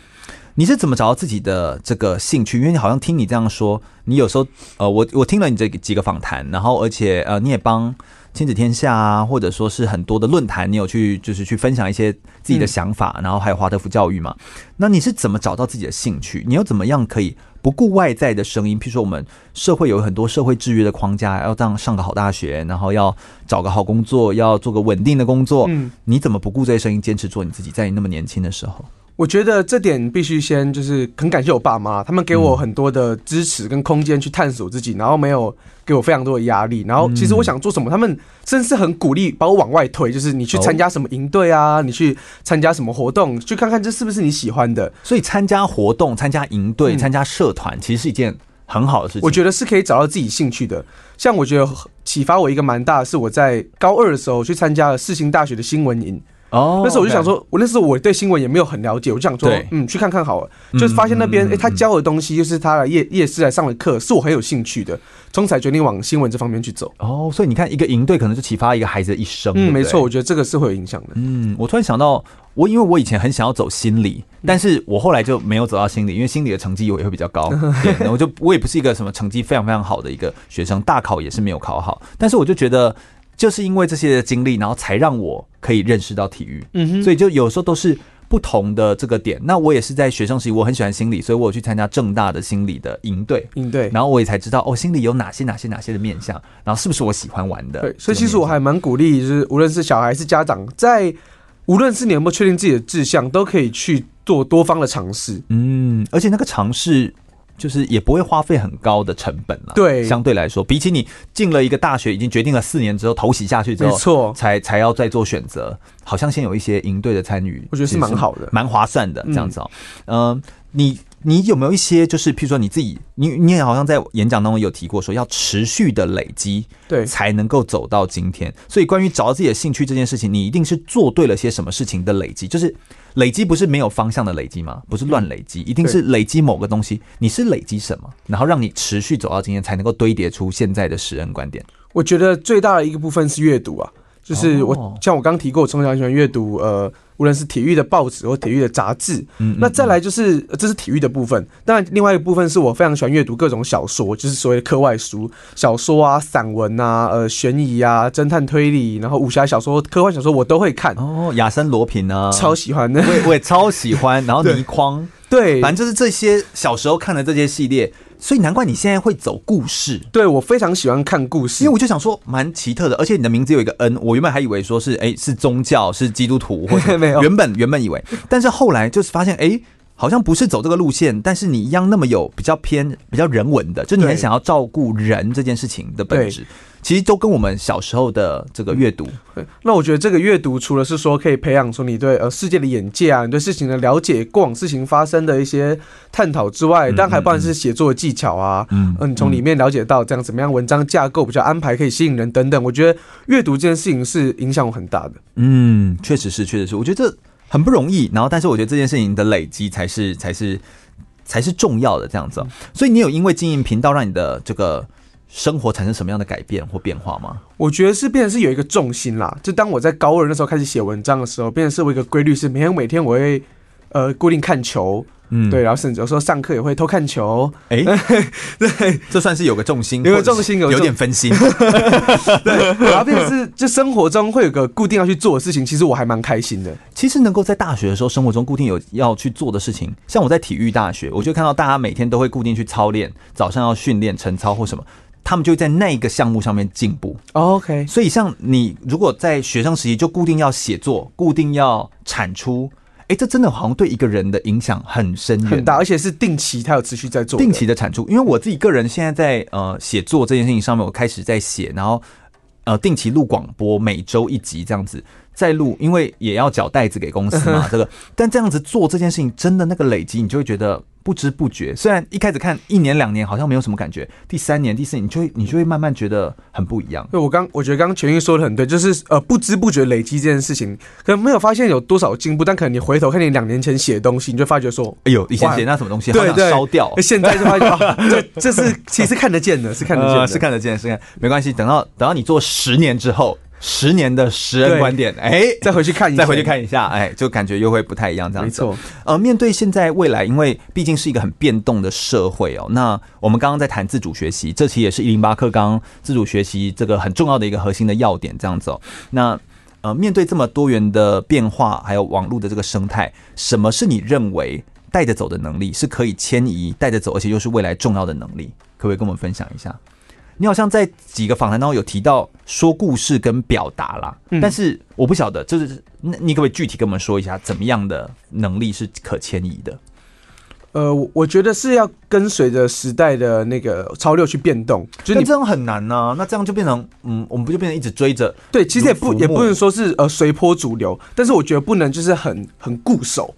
你是怎么找到自己的这个兴趣？因为你好像听你这样说，你有时候呃，我我听了你这几个访谈，然后而且呃，你也帮。亲子天下啊，或者说是很多的论坛，你有去就是去分享一些自己的想法，嗯、然后还有华德福教育嘛？那你是怎么找到自己的兴趣？你又怎么样可以不顾外在的声音？譬如说，我们社会有很多社会制约的框架，要当上个好大学，然后要找个好工作，要做个稳定的工作。嗯，你怎么不顾这些声音，坚持做你自己？在你那么年轻的时候？我觉得这点必须先就是很感谢我爸妈，他们给我很多的支持跟空间去探索自己，然后没有给我非常多的压力。然后其实我想做什么，他们甚至很鼓励把我往外推，就是你去参加什么营队啊，你去参加什么活动，去看看这是不是你喜欢的。所以参加活动、参加营队、参加社团，其实是一件很好的事情。我觉得是可以找到自己兴趣的。像我觉得启发我一个蛮大的是我在高二的时候去参加了世新大学的新闻营。哦，那时候我就想说，我那时候我对新闻也没有很了解，我就想说，嗯，去看看好了。就是发现那边，哎，他教的东西就是他的夜夜市来上的课，是我很有兴趣的，从才决定往新闻这方面去走。哦，所以你看，一个营队可能就启发一个孩子的一生。嗯，没错，我觉得这个是会有影响的。嗯，我突然想到，我因为我以前很想要走心理，但是我后来就没有走到心理，因为心理的成绩我也会比较高。[laughs] 对，我就我也不是一个什么成绩非常非常好的一个学生，大考也是没有考好，但是我就觉得。就是因为这些的经历，然后才让我可以认识到体育。嗯哼，所以就有时候都是不同的这个点。那我也是在学生时期，我很喜欢心理，所以我有去参加正大的心理的营队。营队，然后我也才知道哦，心理有哪些哪些哪些的面向，然后是不是我喜欢玩的。对，所以其实我还蛮鼓励，就是无论是小孩是家长，在无论是你有没有确定自己的志向，都可以去做多方的尝试。嗯，而且那个尝试。就是也不会花费很高的成本了，对，相对来说，比起你进了一个大学，已经决定了四年之后投洗下去之后，没错，才才要再做选择，好像先有一些营队的参与，我觉得是蛮好的，蛮划算的这样子哦。嗯、呃，你你有没有一些就是，譬如说你自己，你你也好像在演讲当中有提过，说要持续的累积，对，才能够走到今天。所以关于找到自己的兴趣这件事情，你一定是做对了些什么事情的累积，就是。累积不是没有方向的累积吗？不是乱累积，一定是累积某个东西。你是累积什么，然后让你持续走到今天，才能够堆叠出现在的实人观点？我觉得最大的一个部分是阅读啊，就是我像我刚提过，我从小喜欢阅读，呃。无论是体育的报纸或体育的杂志，嗯，那再来就是这是体育的部分。当然，另外一个部分是我非常喜欢阅读各种小说，就是所谓的课外书、小说啊、散文啊、呃，悬疑啊、侦探推理，然后武侠小说、科幻小说我都会看。哦，亚森罗平啊，超喜欢的，我也我也超喜欢。然后 [laughs] 倪匡，对，反正就是这些小时候看的这些系列。所以难怪你现在会走故事，对，我非常喜欢看故事，因为我就想说蛮奇特的，而且你的名字有一个 N，我原本还以为说是哎、欸、是宗教是基督徒或者 [laughs] 没有，原本原本以为，但是后来就是发现哎、欸、好像不是走这个路线，但是你一样那么有比较偏比较人文的，就你很想要照顾人这件事情的本质。其实都跟我们小时候的这个阅读，那我觉得这个阅读除了是说可以培养出你对呃世界的眼界啊，你对事情的了解，过往事情发生的一些探讨之外，但还包含是写作的技巧啊，嗯，你从里面了解到这样怎么样文章架构比较安排可以吸引人等等，我觉得阅读这件事情是影响我很大的。嗯，确实是，确实是，我觉得这很不容易。然后，但是我觉得这件事情的累积才是才是才是重要的这样子。所以你有因为经营频道让你的这个。生活产生什么样的改变或变化吗？我觉得是变成是有一个重心啦。就当我在高二的时候开始写文章的时候，变成是我一个规律，是每天每天我会呃固定看球，嗯，对，然后甚至有时候上课也会偷看球。哎、欸，[laughs] 对，这算是有个重心，有个重心，有有点分心。[laughs] 对，然后变成是就生活中会有个固定要去做的事情，其实我还蛮开心的。其实能够在大学的时候，生活中固定有要去做的事情，像我在体育大学，我就看到大家每天都会固定去操练，早上要训练晨操或什么。他们就会在那个项目上面进步。OK，所以像你如果在学生时期就固定要写作，固定要产出，哎，这真的好像对一个人的影响很深远很大，而且是定期，他有持续在做定期的产出。因为我自己个人现在在呃写作这件事情上面，我开始在写，然后呃定期录广播，每周一集这样子。在录，因为也要缴袋子给公司嘛，这个。但这样子做这件事情，真的那个累积，你就会觉得不知不觉。虽然一开始看一年两年好像没有什么感觉，第三年、第四年，你就会你就会慢慢觉得很不一样。对，我刚我觉得刚刚全玉说的很对，就是呃不知不觉累积这件事情，可能没有发现有多少进步，但可能你回头看你两年前写的东西，你就发觉说，哎呦，以前写那什么东西，对对，烧掉。[laughs] 现在就发觉，这这是其实看得见的，是看得见的，[laughs] 是看得见，是看，没关系。等到等到你做十年之后。十年的十人观点，哎，再回去看一下，再回去看一下，哎，就感觉又会不太一样，这样子。没错，呃，面对现在未来，因为毕竟是一个很变动的社会哦。那我们刚刚在谈自主学习，这期也是一零八课纲自主学习这个很重要的一个核心的要点，这样子哦。那呃，面对这么多元的变化，还有网络的这个生态，什么是你认为带着走的能力，是可以迁移带着走，而且又是未来重要的能力？可不可以跟我们分享一下？你好像在几个访谈当中有提到说故事跟表达啦，嗯、但是我不晓得，就是那你可不可以具体跟我们说一下，怎么样的能力是可迁移的？呃，我觉得是要跟随着时代的那个潮流去变动，就你这样很难呢、啊。那这样就变成，嗯，我们不就变成一直追着？对，其实也不也不能说是呃随波逐流，但是我觉得不能就是很很固守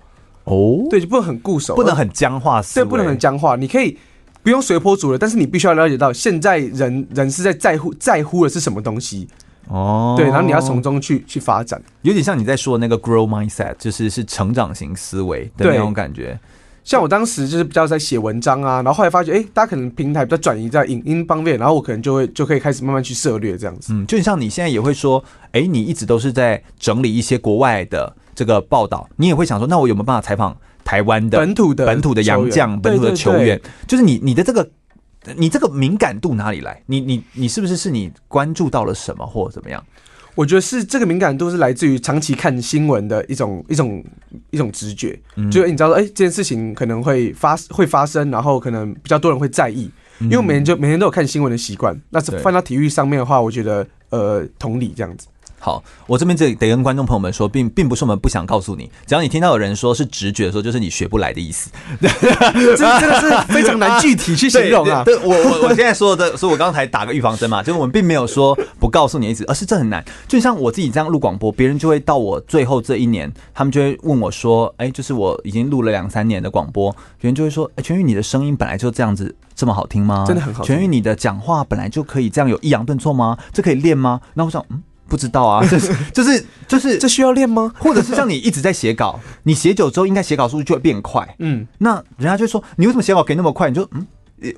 哦，对，就不能很固守，不能很僵化，对，不能很僵化，你可以。不用随波逐流，但是你必须要了解到，现在人人是在在乎在乎的是什么东西哦，对，然后你要从中去去发展，有点像你在说的那个 grow mindset，就是是成长型思维的那种感觉。像我当时就是比较在写文章啊，然后后来发觉，哎、欸，大家可能平台比较转移在影音方面，然后我可能就会就可以开始慢慢去涉猎这样子。嗯，就像你现在也会说，哎、欸，你一直都是在整理一些国外的这个报道，你也会想说，那我有没有办法采访？台湾的本土的本土的洋将，本土的球员，就是你你的这个你这个敏感度哪里来？你你你是不是是你关注到了什么或怎么样？我觉得是这个敏感度是来自于长期看新闻的一种一种一种直觉，就是你知道说，哎，这件事情可能会发会发生，然后可能比较多人会在意，因为每天就每天都有看新闻的习惯。那放到体育上面的话，我觉得呃，同理这样子。好，我这边这得跟观众朋友们说，并并不是我们不想告诉你，只要你听到有人说是直觉的时候，就是你学不来的意思。这真的是非常难具体去形容啊！对，[laughs] 我我我现在说的，所以我刚才打个预防针嘛，就是我们并没有说不告诉你的意思，而是这很难。就像我自己这样录广播，别人就会到我最后这一年，他们就会问我说：“哎，就是我已经录了两三年的广播，别人就会说：‘哎，全宇，你的声音本来就这样子，这么好听吗？’真的很好听。全宇，你的讲话本来就可以这样有抑扬顿挫吗？这可以练吗？那我想，嗯。不知道啊，就是就是就是，这需要练吗？[laughs] 或者是像你一直在写稿，你写久之后，应该写稿速度就会变快。嗯，那人家就说，你为什么写稿可以那么快？你就嗯。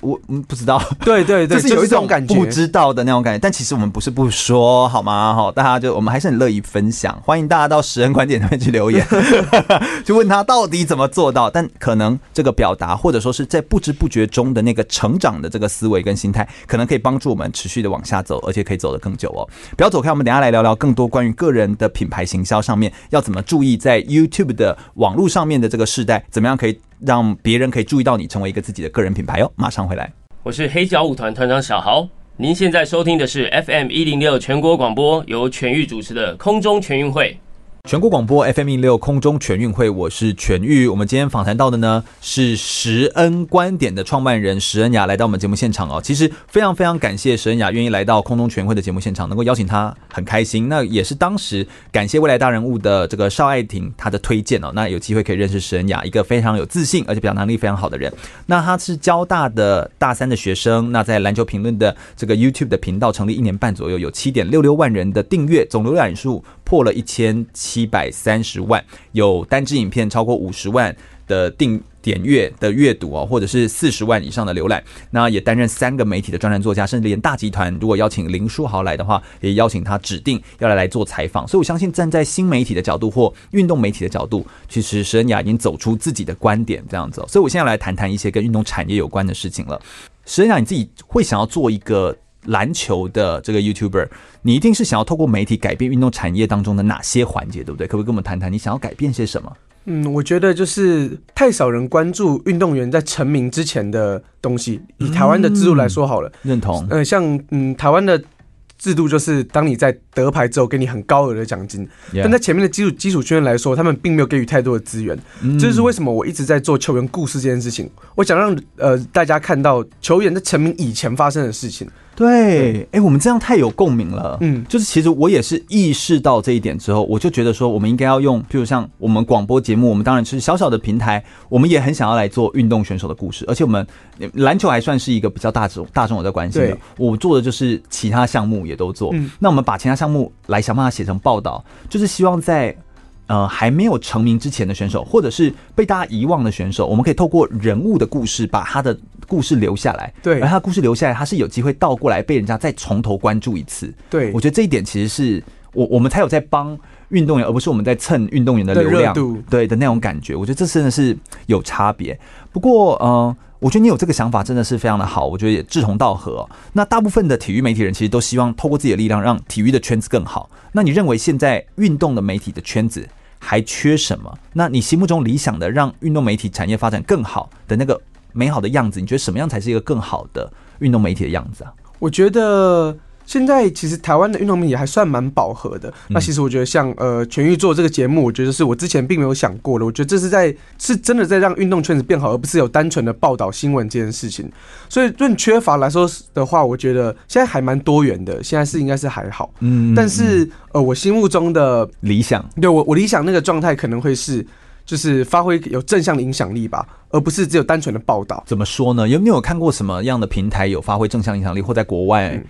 我嗯不知道，[laughs] 对对对，就是有一种感觉，不知道的那种感觉。但其实我们不是不说，好吗？好，大家就我们还是很乐意分享，欢迎大家到十人观点那边去留言，[laughs] 就问他到底怎么做到。但可能这个表达，或者说是在不知不觉中的那个成长的这个思维跟心态，可能可以帮助我们持续的往下走，而且可以走得更久哦。不要走开，我们等下来聊聊更多关于个人的品牌行销上面要怎么注意，在 YouTube 的网络上面的这个时代，怎么样可以。让别人可以注意到你，成为一个自己的个人品牌哦。马上回来，我是黑脚舞团团长小豪。您现在收听的是 FM 一零六全国广播，由全域主持的空中全运会。全国广播 FM 一六空中全运会，我是全玉。我们今天访谈到的呢是石恩观点的创办人石恩雅来到我们节目现场哦。其实非常非常感谢石恩雅愿意来到空中全运会的节目现场，能够邀请他很开心。那也是当时感谢未来大人物的这个邵爱婷他的推荐哦。那有机会可以认识石恩雅，一个非常有自信而且表达能力非常好的人。那他是交大的大三的学生。那在篮球评论的这个 YouTube 的频道成立一年半左右，有七点六六万人的订阅，总浏览数破了一千七七百三十万，有单支影片超过五十万的订点阅的阅读哦，或者是四十万以上的浏览。那也担任三个媒体的专栏作家，甚至连大集团如果邀请林书豪来的话，也邀请他指定要来来做采访。所以我相信站在新媒体的角度或运动媒体的角度，其实拾恩雅已经走出自己的观点这样子。所以我现在来谈谈一些跟运动产业有关的事情了。拾恩雅，你自己会想要做一个？篮球的这个 YouTuber，你一定是想要透过媒体改变运动产业当中的哪些环节，对不对？可不可以跟我们谈谈你想要改变些什么？嗯，我觉得就是太少人关注运动员在成名之前的东西。以台湾的制度来说好了，认同。呃，像嗯，台湾的。制度就是，当你在得牌之后，给你很高额的奖金。但在前面的基础基础训练来说，他们并没有给予太多的资源。嗯。这就是为什么我一直在做球员故事这件事情。我想让呃大家看到球员在成名以前发生的事情。对，哎、欸，我们这样太有共鸣了。嗯，就是其实我也是意识到这一点之后，我就觉得说，我们应该要用，譬如像我们广播节目，我们当然是小小的平台，我们也很想要来做运动选手的故事。而且我们篮球还算是一个比较大众大众我在关心的，我做的就是其他项目也都做。嗯，那我们把其他项目来想办法写成报道，就是希望在。呃，还没有成名之前的选手，或者是被大家遗忘的选手，我们可以透过人物的故事，把他的故事留下来。对，而他的故事留下来，他是有机会倒过来被人家再从头关注一次。对，我觉得这一点其实是我我们才有在帮运动员，而不是我们在蹭运动员的流量，对的那种感觉。我觉得这真的是有差别。不过，呃。我觉得你有这个想法真的是非常的好，我觉得也志同道合哦。那大部分的体育媒体人其实都希望透过自己的力量让体育的圈子更好。那你认为现在运动的媒体的圈子还缺什么？那你心目中理想的让运动媒体产业发展更好的那个美好的样子，你觉得什么样才是一个更好的运动媒体的样子啊？我觉得。现在其实台湾的运动媒体还算蛮饱和的。那其实我觉得像呃全域做这个节目，我觉得是我之前并没有想过的。我觉得这是在是真的在让运动圈子变好，而不是有单纯的报道新闻这件事情。所以论缺乏来说的话，我觉得现在还蛮多元的。现在是应该是还好。嗯。但是呃我心目中的理想，对我我理想那个状态可能会是就是发挥有正向的影响力吧，而不是只有单纯的报道。怎么说呢？有没有看过什么样的平台有发挥正向影响力，或在国外？嗯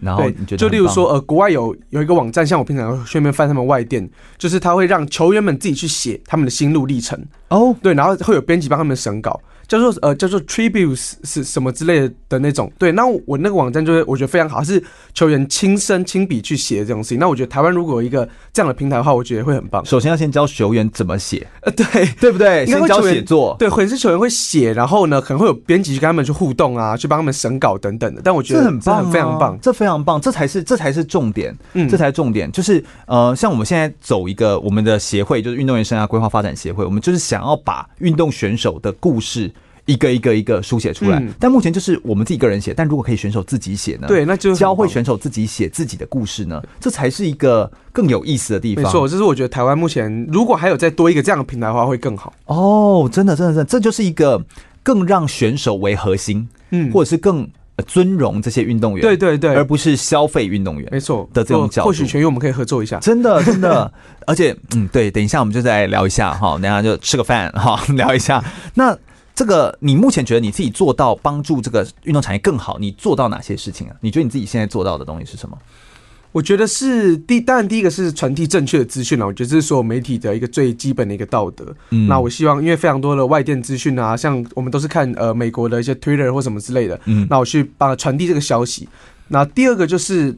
然后你觉得就例如说，呃，国外有有一个网站，像我平常顺便翻他们外电，就是他会让球员们自己去写他们的心路历程。哦，对，然后会有编辑帮他们审稿。叫做呃叫做 tributes 是什么之类的的那种，对，那我那个网站就是我觉得非常好，是球员亲身亲笔去写这种事情。那我觉得台湾如果有一个这样的平台的话，我觉得会很棒。首先要先教球员怎么写，呃，对对不对？先教写作，对，或者是球员会写，然后呢可能会有编辑去跟他们去互动啊，去帮他们审稿等等的。但我觉得这很棒，很非常棒，这非常棒，这才是这才是重点，嗯，这才是重点。就是呃，像我们现在走一个我们的协会，就是运动员生涯规划发展协会，我们就是想要把运动选手的故事。一个一个一个书写出来，但目前就是我们自己个人写。但如果可以选手自己写呢？对，那就教会选手自己写自己的故事呢，这才是一个更有意思的地方。没错，这是我觉得台湾目前如果还有再多一个这样的平台的话，会更好。哦，真的，真的，真的，这就是一个更让选手为核心，嗯，或者是更尊荣这些运动员，对对对，而不是消费运动员。没错的这种角度，或许全域我们可以合作一下。真的，[laughs] 真的，而且嗯，对，等一下我们就再聊一下哈，等一下就吃个饭哈，[laughs] 聊一下那。这个你目前觉得你自己做到帮助这个运动产业更好，你做到哪些事情啊？你觉得你自己现在做到的东西是什么？我觉得是第，当然第一个是传递正确的资讯了。我觉得这是所有媒体的一个最基本的一个道德。嗯，那我希望，因为非常多的外电资讯啊，像我们都是看呃美国的一些 Twitter 或什么之类的，嗯，那我去帮他传递这个消息。那第二个就是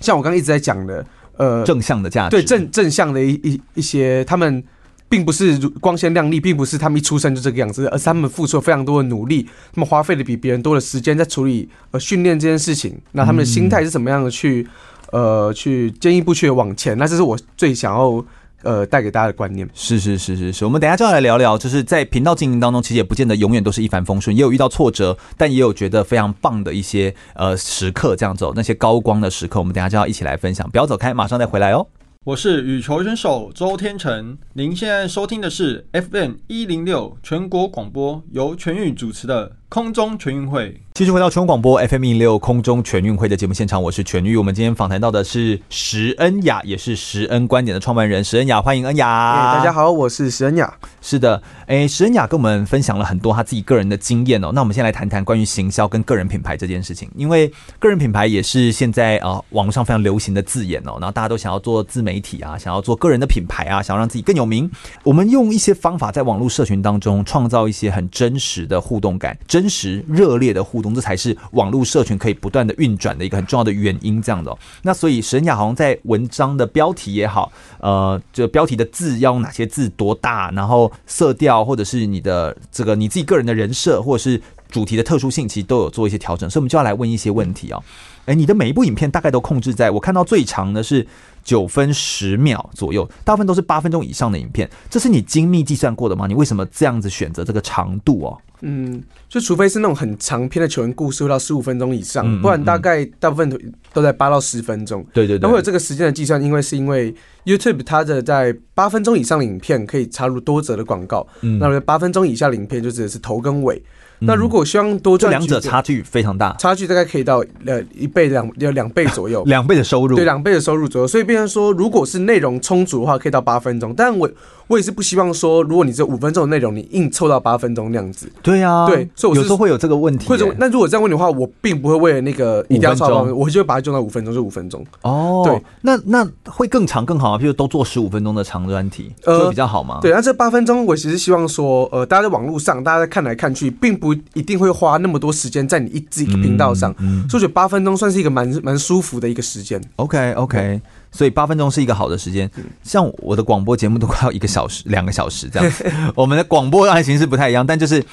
像我刚刚一直在讲的，呃，正向的价值，对正正向的一一一些他们。并不是光鲜亮丽，并不是他们一出生就这个样子，而是他们付出了非常多的努力，他们花费了比别人多的时间在处理呃训练这件事情。那他们的心态是怎么样的去呃去坚毅不屈的往前？那这是我最想要呃带给大家的观念。是是是是是，我们等一下就要来聊聊，就是在频道经营当中，其实也不见得永远都是一帆风顺，也有遇到挫折，但也有觉得非常棒的一些呃时刻，这样走那些高光的时刻，我们等一下就要一起来分享。不要走开，马上再回来哦。我是羽球选手周天成，您现在收听的是 FM 一零六全国广播，由全宇主持的空中全运会。继续回到全国广播 FM 一六空中全运会的节目现场，我是全玉。我们今天访谈到的是石恩雅，也是石恩观点的创办人石恩雅，欢迎恩雅。大家好，我是石恩雅。是的，哎，石恩雅跟我们分享了很多他自己个人的经验哦。那我们先来谈谈关于行销跟个人品牌这件事情，因为个人品牌也是现在啊、呃、网络上非常流行的字眼哦。然后大家都想要做自媒体啊，想要做个人的品牌啊，想要让自己更有名。我们用一些方法在网络社群当中创造一些很真实的互动感，真真实热烈的互动。这才是网络社群可以不断的运转的一个很重要的原因，这样的、哦。那所以沈雅好像在文章的标题也好，呃，这标题的字要用哪些字多大，然后色调，或者是你的这个你自己个人的人设，或者是主题的特殊性，其实都有做一些调整，所以我们就要来问一些问题哦。哎，你的每一部影片大概都控制在我看到最长的是九分十秒左右，大部分都是八分钟以上的影片，这是你精密计算过的吗？你为什么这样子选择这个长度哦？嗯，就除非是那种很长篇的球员故事，会到十五分钟以上，不然大概大部分都在八到十分钟。对对对，那会有这个时间的计算，因为是因为 YouTube 它的在八分钟以上的影片可以插入多则的广告，嗯，那八分钟以下的影片就指的是头跟尾。那如果希望多赚，两者差距非常大，差距大概可以到呃一倍两要两倍左右，[laughs] 两倍的收入，对，两倍的收入左右。所以变成说，如果是内容充足的话，可以到八分钟。但我我也是不希望说，如果你这五分钟的内容，你硬凑到八分钟那样子。对呀，对，所以我有时候会有这个问题。或者，那如果这样问的话，我并不会为了那个一定要超八分钟，我就会把它用到五分钟，就五分钟。哦，对，那那会更长更好啊，譬如都做十五分钟的长专题，呃，比较好吗？对，那这八分钟，我其实希望说，呃，大家在网络上，大家在看来看去，并不一定会花。那么多时间在你一自己频道上，嗯嗯、所以八分钟算是一个蛮蛮舒服的一个时间。OK OK，对所以八分钟是一个好的时间。像我的广播节目都快要一个小时、两个小时这样子。我们的广播案形式不太一样，但就是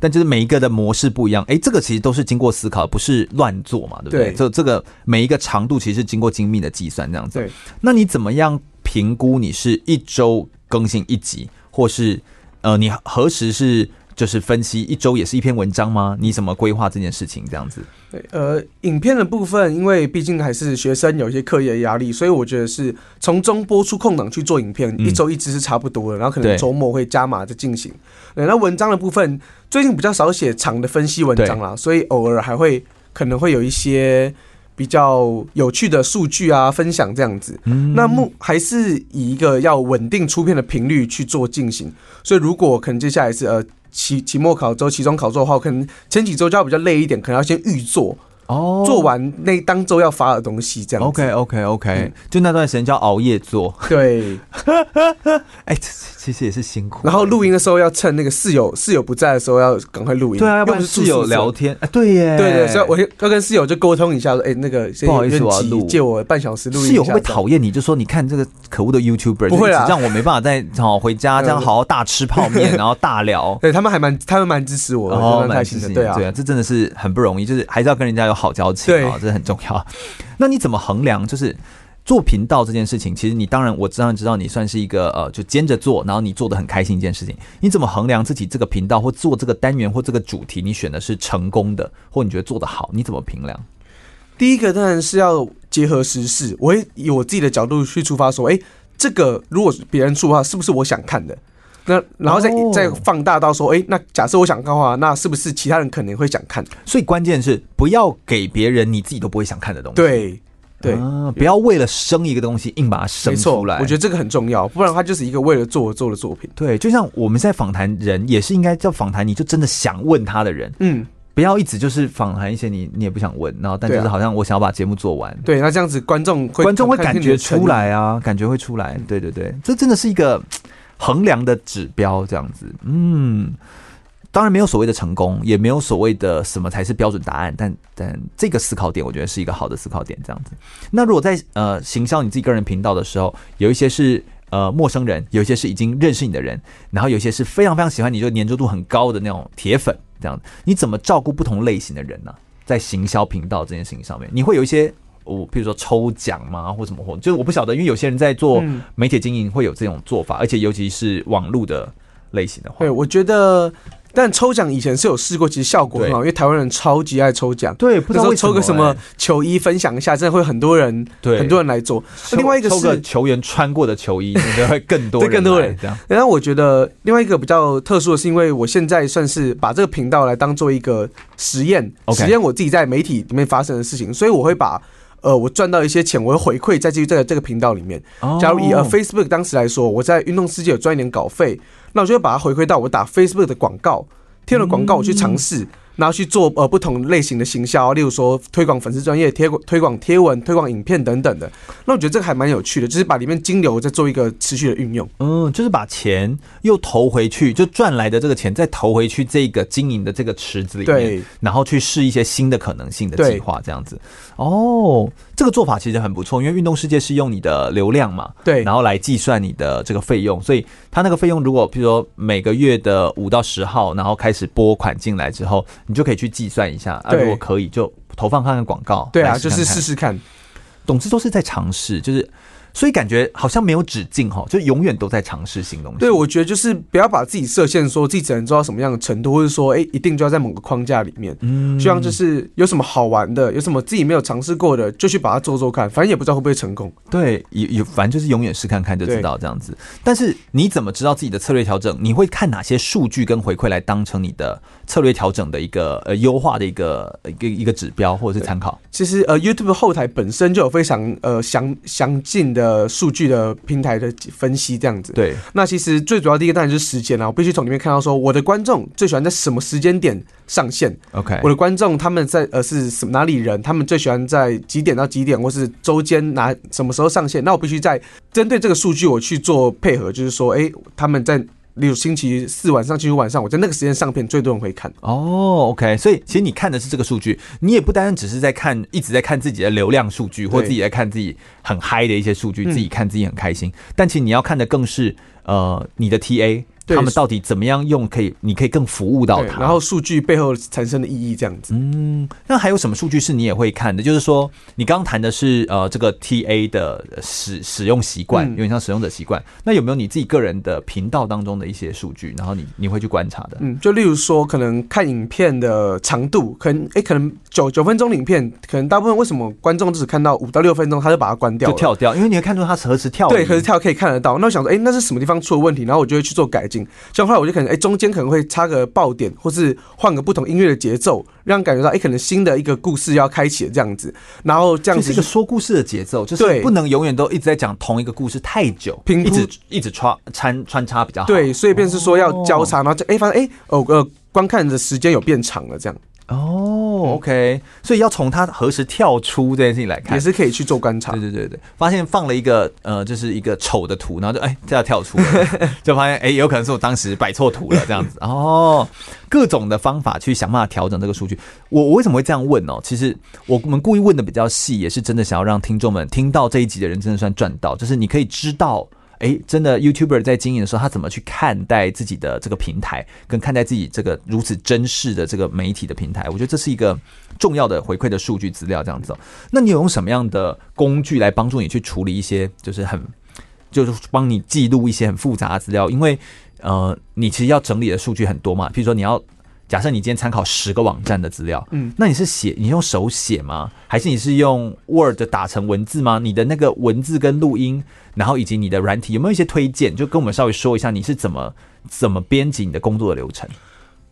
但就是每一个的模式不一样。哎、欸，这个其实都是经过思考，不是乱做嘛，对不对？这这个每一个长度其实是经过精密的计算这样子。对，那你怎么样评估你是一周更新一集，或是呃，你何时是？就是分析一周也是一篇文章吗？你怎么规划这件事情？这样子？对，呃，影片的部分，因为毕竟还是学生，有一些课业压力，所以我觉得是从中播出空档去做影片，嗯、一周一支是差不多的。然后可能周末会加码的进行。对，那文章的部分，最近比较少写长的分析文章啦，所以偶尔还会可能会有一些比较有趣的数据啊分享这样子。嗯，那目还是以一个要稳定出片的频率去做进行。所以如果可能接下来是呃。期期末考周、期中考周的话，可能前几周就要比较累一点，可能要先预做。哦，做完那当周要发的东西，这样 OK OK OK，嗯，就那段时间叫熬夜做。对，[laughs] 哎，其实也是辛苦。然后录音的时候要趁那个室友室友不在的时候要赶快录音。对啊，要不然室友聊天。哎，对耶，对对，所以我要跟室友就沟通一下，说，哎，那个不好意思，我要录，借我半小时录音。室友会不会讨厌你？就说你看这个可恶的 YouTuber，不会啊，让我没办法再好回家 [laughs] 这样好好大吃泡面，然后大聊。[laughs] 对他们还蛮他们蛮支持我的，蛮开心的。对啊，对啊，这真的是很不容易，就是还是要跟人家有好交情啊。这很重要。那你怎么衡量？就是做频道这件事情，其实你当然，我当然知道你算是一个呃，就兼着做，然后你做的很开心一件事情。你怎么衡量自己这个频道或做这个单元或这个主题，你选的是成功的，或你觉得做的好？你怎么评量？第一个当然是要结合时事，我会以我自己的角度去出发，说，哎，这个如果别人出的话，是不是我想看的？那然后再再放大到说，哎，那假设我想看的话，那是不是其他人可能会想看？所以关键是不要给别人你自己都不会想看的东西。对对，不要为了生一个东西硬把它生出来。我觉得这个很重要，不然它就是一个为了做而做的作品。对，就像我们在访谈人，也是应该叫访谈，你就真的想问他的人，嗯，不要一直就是访谈一些你你也不想问，然后但就是好像我想要把节目做完。对，那这样子观众会观众会感觉出来啊，感觉会出来。对对对，这真的是一个。[tsk] 衡量的指标这样子，嗯，当然没有所谓的成功，也没有所谓的什么才是标准答案，但但这个思考点，我觉得是一个好的思考点，这样子。那如果在呃行销你自己个人频道的时候，有一些是呃陌生人，有一些是已经认识你的人，然后有一些是非常非常喜欢你，就黏着度很高的那种铁粉，这样子，你怎么照顾不同类型的人呢？在行销频道这件事情上面，你会有一些。我比如说抽奖吗，或什么或，就是我不晓得，因为有些人在做媒体经营会有这种做法，嗯、而且尤其是网络的类型的话，对，我觉得，但抽奖以前是有试过，其实效果很好，因为台湾人超级爱抽奖，对，不知道抽个什么球衣分享一下，真的会很多人，对，很多人来做。另外一个是抽个球员穿过的球衣，应该会更多人，更多人这样。然后我觉得另外一个比较特殊的是，因为我现在算是把这个频道来当做一个实验，实验我自己在媒体里面发生的事情，所以我会把。呃，我赚到一些钱，我会回馈在这个这个频道里面。假如以呃 Facebook 当时来说，我在运动世界有赚一点稿费，那我就会把它回馈到我打 Facebook 的广告，贴了广告我去尝试。然后去做呃不同类型的行销，例如说推广粉丝专业、贴推广贴文、推广影片等等的。那我觉得这个还蛮有趣的，就是把里面金流再做一个持续的运用。嗯，就是把钱又投回去，就赚来的这个钱再投回去这个经营的这个池子里面，对然后去试一些新的可能性的计划，这样子。哦，这个做法其实很不错，因为运动世界是用你的流量嘛，对，然后来计算你的这个费用，所以他那个费用如果比如说每个月的五到十号，然后开始拨款进来之后。你就可以去计算一下啊，如果可以就投放看看广告。对啊，就是试试看。总之都是在尝试，就是所以感觉好像没有止境哈，就永远都在尝试新东西。对，我觉得就是不要把自己设限，说自己只能做到什么样的程度，或者说，哎、欸，一定就要在某个框架里面。嗯，希望就是有什么好玩的，有什么自己没有尝试过的，就去把它做做看，反正也不知道会不会成功。对，也也反正就是永远试看看就知道这样子。但是你怎么知道自己的策略调整？你会看哪些数据跟回馈来当成你的策略调整的一个呃优化的一个一个一个指标或者是参考？其实呃，YouTube 后台本身就有非常呃详详尽的数据的平台的分析，这样子。对，那其实最主要第一个当然就是时间啦，我必须从里面看到说我的观众最喜欢在什么时间点上线。OK，我的观众他们在呃是什么哪里人，他们最喜欢在几点到几点，或是周间哪什么时候上线？那我必须在针对这个数据我去做配合，就是说，哎、欸，他们在。例如星期四晚上、星期五晚上，我在那个时间上片，最多人会看。哦，OK，所以其实你看的是这个数据，你也不单单只是在看，一直在看自己的流量数据，或自己在看自己很嗨的一些数据，自己看自己很开心。但其实你要看的更是呃你的 TA。他们到底怎么样用？可以，你可以更服务到他。然后数据背后产生的意义这样子。嗯，那还有什么数据是你也会看的？就是说，你刚刚谈的是呃这个 TA 的使使用习惯，有点像使用者习惯。那有没有你自己个人的频道当中的一些数据？然后你你会去观察的？嗯，就例如说，可能看影片的长度，可能哎，可能九九分钟影片，可能大部分为什么观众只看到五到六分钟，他就把它关掉，就跳掉？因为你会看出他何时跳。对，何时跳可以看得到。那我想说，哎，那是什么地方出了问题？然后我就会去做改进。像后来我就可能哎、欸，中间可能会插个爆点，或是换个不同音乐的节奏，让人感觉到哎、欸，可能新的一个故事要开启了这样子。然后这样子是一个说故事的节奏，就是不能永远都一直在讲同一个故事太久，一直一直穿穿穿插比较好。对，所以便是说要交叉，然后就哎、欸，发现哎、欸，哦呃，观看的时间有变长了这样。哦，OK，所以要从他何时跳出这件事情来看，也是可以去做观察。对对对对，发现放了一个呃，就是一个丑的图，然后就哎，这、欸、要跳出了，[laughs] 就发现哎、欸，有可能是我当时摆错图了这样子。哦，各种的方法去想办法调整这个数据。我我为什么会这样问呢？其实我们故意问的比较细，也是真的想要让听众们听到这一集的人真的算赚到，就是你可以知道。哎，真的，YouTuber 在经营的时候，他怎么去看待自己的这个平台，跟看待自己这个如此珍视的这个媒体的平台？我觉得这是一个重要的回馈的数据资料，这样子。那你有用什么样的工具来帮助你去处理一些，就是很，就是帮你记录一些很复杂的资料？因为呃，你其实要整理的数据很多嘛，比如说你要。假设你今天参考十个网站的资料，嗯，那你是写，你用手写吗？还是你是用 Word 打成文字吗？你的那个文字跟录音，然后以及你的软体有没有一些推荐？就跟我们稍微说一下，你是怎么怎么编辑你的工作的流程？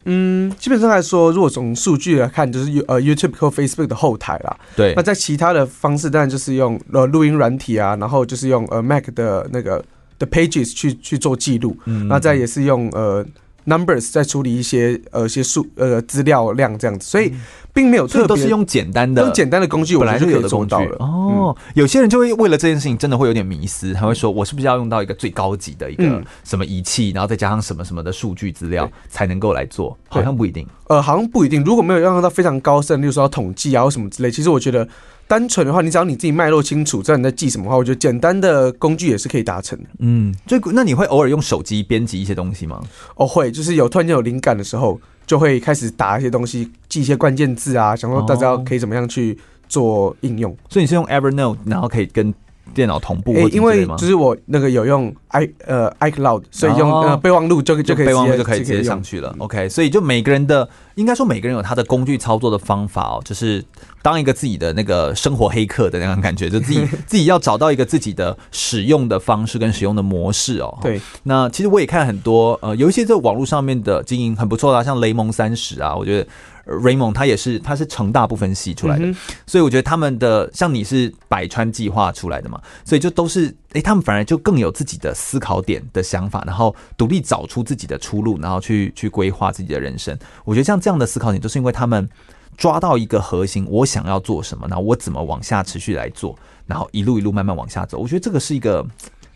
嗯，基本上来说，如果从数据来看，就是呃 YouTube 和 Facebook 的后台啦。对，那在其他的方式，当然就是用呃录音软体啊，然后就是用呃 Mac 的那个的 Pages 去去做记录，嗯，那再也是用呃。Numbers 在处理一些呃一些数呃资料量这样子，所以并没有特别都是用简单的、用简单的工具，本来就可以做到了。哦，有些人就会为了这件事情真的会有点迷失，他会说我是不是要用到一个最高级的一个什么仪器，然后再加上什么什么的数据资料才能够来做？好像不一定。呃，好像不一定。如果没有用到非常高深，例如说要统计啊或什么之类，其实我觉得。单纯的话，你只要你自己脉络清楚，知道你在记什么话，我觉得简单的工具也是可以达成的。嗯，所以那你会偶尔用手机编辑一些东西吗？哦，会，就是有突然间有灵感的时候，就会开始打一些东西，记一些关键字啊，想说大家可以怎么样去做应用。所以你是用 Evernote，然后可以跟。电脑同步，因为就是我那个有用 i 呃 iCloud，所以用呃备忘录就就可以备忘录就可以直接上去了。OK，所以就每个人的应该说每个人有他的工具操作的方法哦，就是当一个自己的那个生活黑客的那种感觉，就自己 [laughs] 自己要找到一个自己的使用的方式跟使用的模式哦。对，那其实我也看很多呃，有一些在网络上面的经营很不错的，像雷蒙三十啊，我觉得。Raymond 他也是，他是成大部分系出来的，嗯、所以我觉得他们的像你是百川计划出来的嘛，所以就都是诶、欸，他们反而就更有自己的思考点的想法，然后独立找出自己的出路，然后去去规划自己的人生。我觉得像这样的思考点，就是因为他们抓到一个核心，我想要做什么，然后我怎么往下持续来做，然后一路一路慢慢往下走。我觉得这个是一个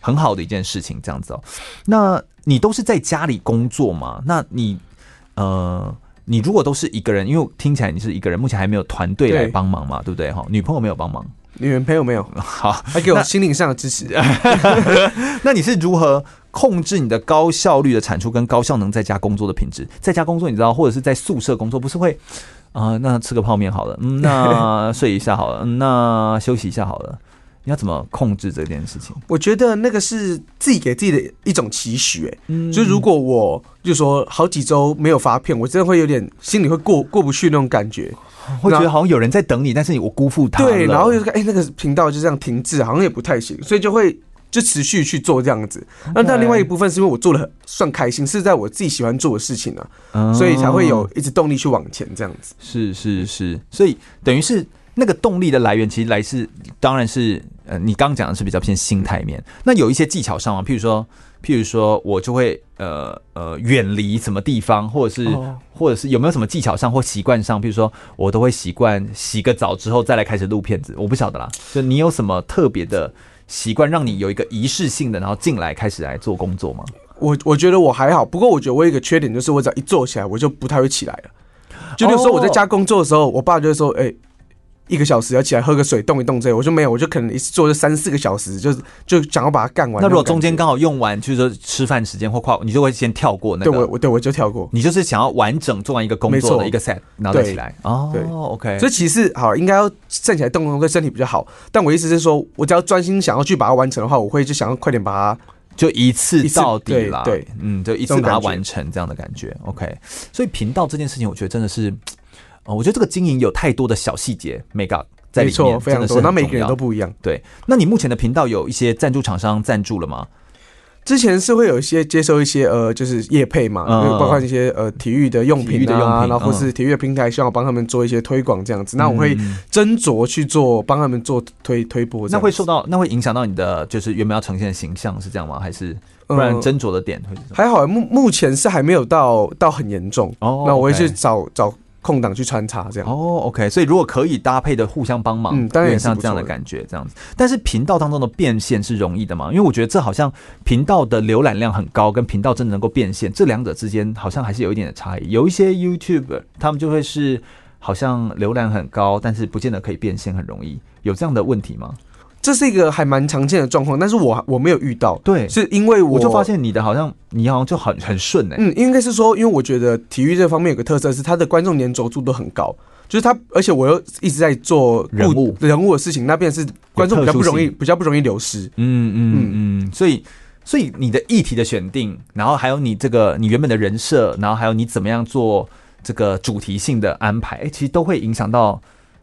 很好的一件事情，这样子哦。那你都是在家里工作吗？那你呃。你如果都是一个人，因为听起来你是一个人，目前还没有团队来帮忙嘛，对，对不对？哈，女朋友没有帮忙，女朋友没有，好，还给我心灵上的支持。[laughs] 那你是如何控制你的高效率的产出跟高效能在家工作的品质？在家工作，你知道，或者是在宿舍工作，不是会啊、呃？那吃个泡面好了，嗯，那睡一下好了，嗯，那休息一下好了。你要怎么控制这件事情？我觉得那个是自己给自己的一种期许，哎，嗯，就如果我就说好几周没有发片，我真的会有点心里会过过不去那种感觉，会觉得好像有人在等你，但是你我辜负他。对，然后又说哎，那个频道就这样停滞，好像也不太行，所以就会就持续去做这样子。那但另外一部分是因为我做的很算开心，是在我自己喜欢做的事情啊，所以才会有一直动力去往前这样子。是是是，所以等于是。那个动力的来源其实来自，当然是呃，你刚刚讲的是比较偏心态面。那有一些技巧上啊，譬如说，譬如说我就会呃呃远离什么地方，或者是或者是有没有什么技巧上或习惯上，譬如说我都会习惯洗个澡之后再来开始录片子。我不晓得啦，就你有什么特别的习惯，让你有一个仪式性的，然后进来开始来做工作吗？我我觉得我还好，不过我觉得我有一个缺点，就是我只要一坐起来，我就不太会起来了。就比如说我在家工作的时候，我爸就会说：“哎。”一个小时要起来喝个水动一动这，我就没有，我就可能一次做这三四个小时，就是就想要把它干完。那如果中间刚好用完，就是说吃饭时间或跨，你就会先跳过那个。对，我对我就跳过。你就是想要完整做完一个工作的一个 set，然后再起来。哦，对，OK。所以其实好应该要站起来动动对身体比较好。但我意思是说，我只要专心想要去把它完成的话，我会就想要快点把它就一次到底啦。对，嗯，就一次把它完成这样的感觉。OK。所以频道这件事情，我觉得真的是，哦，我觉得这个经营有太多的小细节，make up。在里面非常多，那每个人都不一样。对，那你目前的频道有一些赞助厂商赞助了吗？之前是会有一些接受一些呃，就是业配嘛，嗯、包括一些呃体育的用品啊，然后或是体育的平台，希望我帮他们做一些推广这样子。嗯、那我会斟酌去做，帮他们做推推播。那会受到，那会影响到你的就是原本要呈现的形象是这样吗？还是不然斟酌的点会、呃、还好，目目前是还没有到到很严重。哦，那我会去找找。空档去穿插这样哦，OK，所以如果可以搭配的互相帮忙，嗯，当然也像这样的感觉这样子。但是频道当中的变现是容易的吗？因为我觉得这好像频道的浏览量很高，跟频道真的能够变现，这两者之间好像还是有一点的差异。有一些 YouTuber 他们就会是好像浏览很高，但是不见得可以变现很容易，有这样的问题吗？这是一个还蛮常见的状况，但是我我没有遇到。对，是因为我，我就发现你的好像你好像就很很顺哎、欸。嗯，应该是说，因为我觉得体育这方面有个特色是它的观众黏着度都很高，就是它，而且我又一直在做人物人物的事情，那边是观众比较不容易比较不容易流失。嗯嗯嗯，所以所以你的议题的选定，然后还有你这个你原本的人设，然后还有你怎么样做这个主题性的安排，哎，其实都会影响到。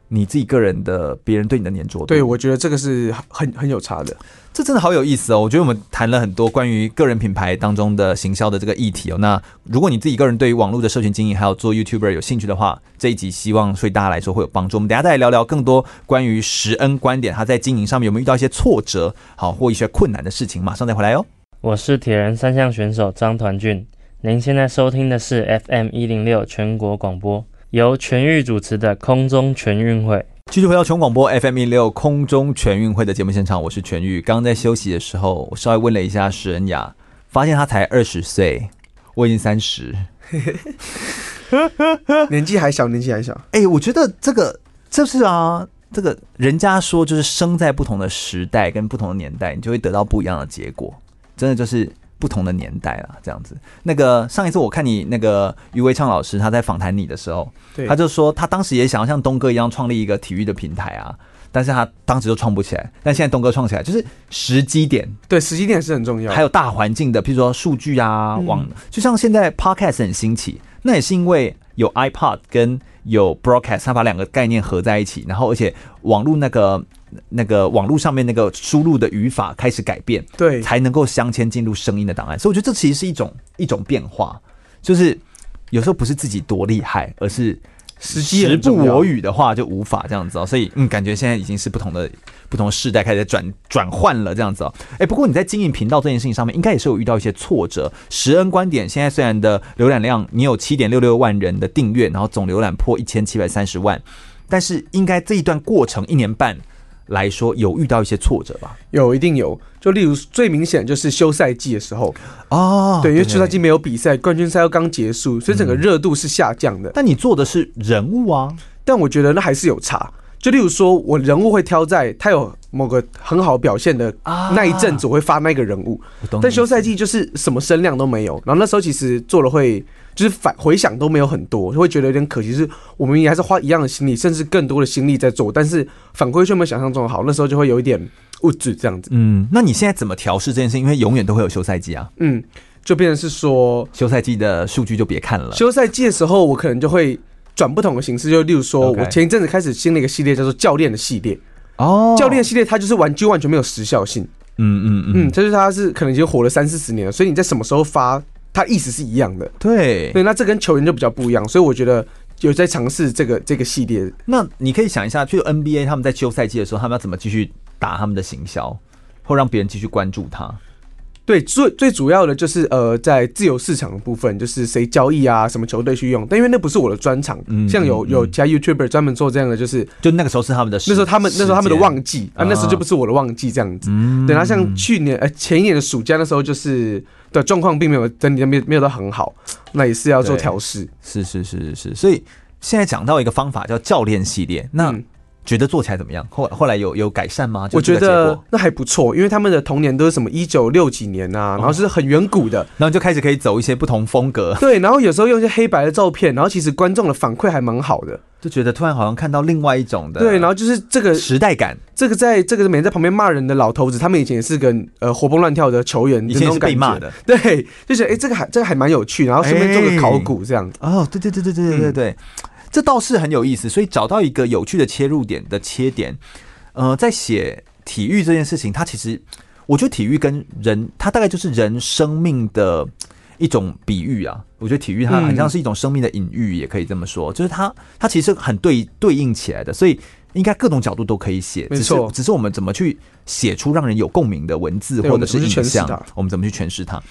你自己个人的，别人对你的黏着度，对，我觉得这个是很很有差的。这真的好有意思哦！我觉得我们谈了很多关于个人品牌当中的行销的这个议题哦。那如果你自己个人对于网络的社群经营还有做 YouTuber 有兴趣的话，这一集希望对大家来说会有帮助。我们等下再来聊聊更多关于石恩观点，他在经营上面有没有遇到一些挫折，好或一些困难的事情？马上再回来哦。我是铁人三项选手张团俊，您现在收听的是 FM 一零六全国广播。由全域主持的空中全运会，继续回到全广播 FM 一六空中全运会的节目现场，我是全域。刚刚在休息的时候，我稍微问了一下石恩雅，发现他才二十岁，我已经三十，年纪还小，年纪还小。[laughs] 哎、欸，我觉得这个就是啊，这个人家说就是生在不同的时代跟不同的年代，你就会得到不一样的结果，真的就是。不同的年代了，这样子。那个上一次我看你那个余维畅老师他在访谈你的时候，他就说他当时也想要像东哥一样创立一个体育的平台啊，但是他当时就创不起来。但现在东哥创起来，就是时机点，对，时机点是很重要。还有大环境的，譬如说数据啊，网、嗯，就像现在 Podcast 很兴起，那也是因为有 iPod 跟有 Broadcast，他把两个概念合在一起，然后而且网络那个。那个网络上面那个输入的语法开始改变，对，才能够镶嵌进入声音的档案。所以我觉得这其实是一种一种变化，就是有时候不是自己多厉害，而是时不我与的话就无法这样子哦。所以嗯，感觉现在已经是不同的不同的世代开始转转换了这样子哦。哎，不过你在经营频道这件事情上面，应该也是有遇到一些挫折。石恩观点现在虽然的浏览量你有七点六六万人的订阅，然后总浏览破一千七百三十万，但是应该这一段过程一年半。来说有遇到一些挫折吧？有，一定有。就例如最明显就是休赛季的时候哦，对，因为休赛季没有比赛，冠军赛又刚结束，所以整个热度是下降的。但你做的是人物啊，但我觉得那还是有差。就例如说，我人物会挑在他有某个很好表现的那一阵子，我会发那个人物。但休赛季就是什么声量都没有，然后那时候其实做了会就是反回想都没有很多，就会觉得有点可惜。是我们也还是花一样的心力，甚至更多的心力在做，但是反馈却没有想象中的好。那时候就会有一点物质这样子。嗯，那你现在怎么调试这件事？因为永远都会有休赛季啊。嗯，就变成是说休赛季的数据就别看了。休赛季的时候，我可能就会。转不同的形式，就例如说，我前一阵子开始新的一个系列叫做教练的系列。哦，教练系列它就是完就完全没有时效性。嗯嗯嗯，嗯，就是它是可能已经火了三四十年了，所以你在什么时候发，它意思是一样的。对对，那这跟球员就比较不一样，所以我觉得有在尝试这个这个系列。那你可以想一下，去 NBA 他们在休赛季的时候，他们要怎么继续打他们的行销，或让别人继续关注他？对，最最主要的就是呃，在自由市场的部分，就是谁交易啊，什么球队去用。但因为那不是我的专长，嗯，像有有其他 YouTuber 专门做这样的，就是就那个时候是他们的，那时候他们那时候他们的旺季啊，那时候就不是我的旺季这样子。嗯，对，然后像去年呃前一年的暑假那时候，就是的状况并没有整体没有没有到很好，那也是要做调试。是是是是是，所以现在讲到一个方法叫教练系列，那。嗯觉得做起来怎么样？后后来有有改善吗？我觉得那还不错，因为他们的童年都是什么一九六几年啊，然后是很远古的，然后就开始可以走一些不同风格。对，然后有时候用一些黑白的照片，然后其实观众的反馈还蛮好的，就觉得突然好像看到另外一种的。对，然后就是这个时代感，这个在这个每天在旁边骂人的老头子，他们以前也是个呃活蹦乱跳的球员，以前是被骂的。对，就是哎，这个还这个还蛮有趣，然后顺便做个考古这样子。哦，对对对对对对对对。这倒是很有意思，所以找到一个有趣的切入点的切点，呃，在写体育这件事情，它其实我觉得体育跟人，它大概就是人生命的一种比喻啊。我觉得体育它很像是一种生命的隐喻，也可以这么说，就是它它其实很对对应起来的，所以应该各种角度都可以写，只是只是我们怎么去写出让人有共鸣的文字或者是影像，我们怎么去诠释它？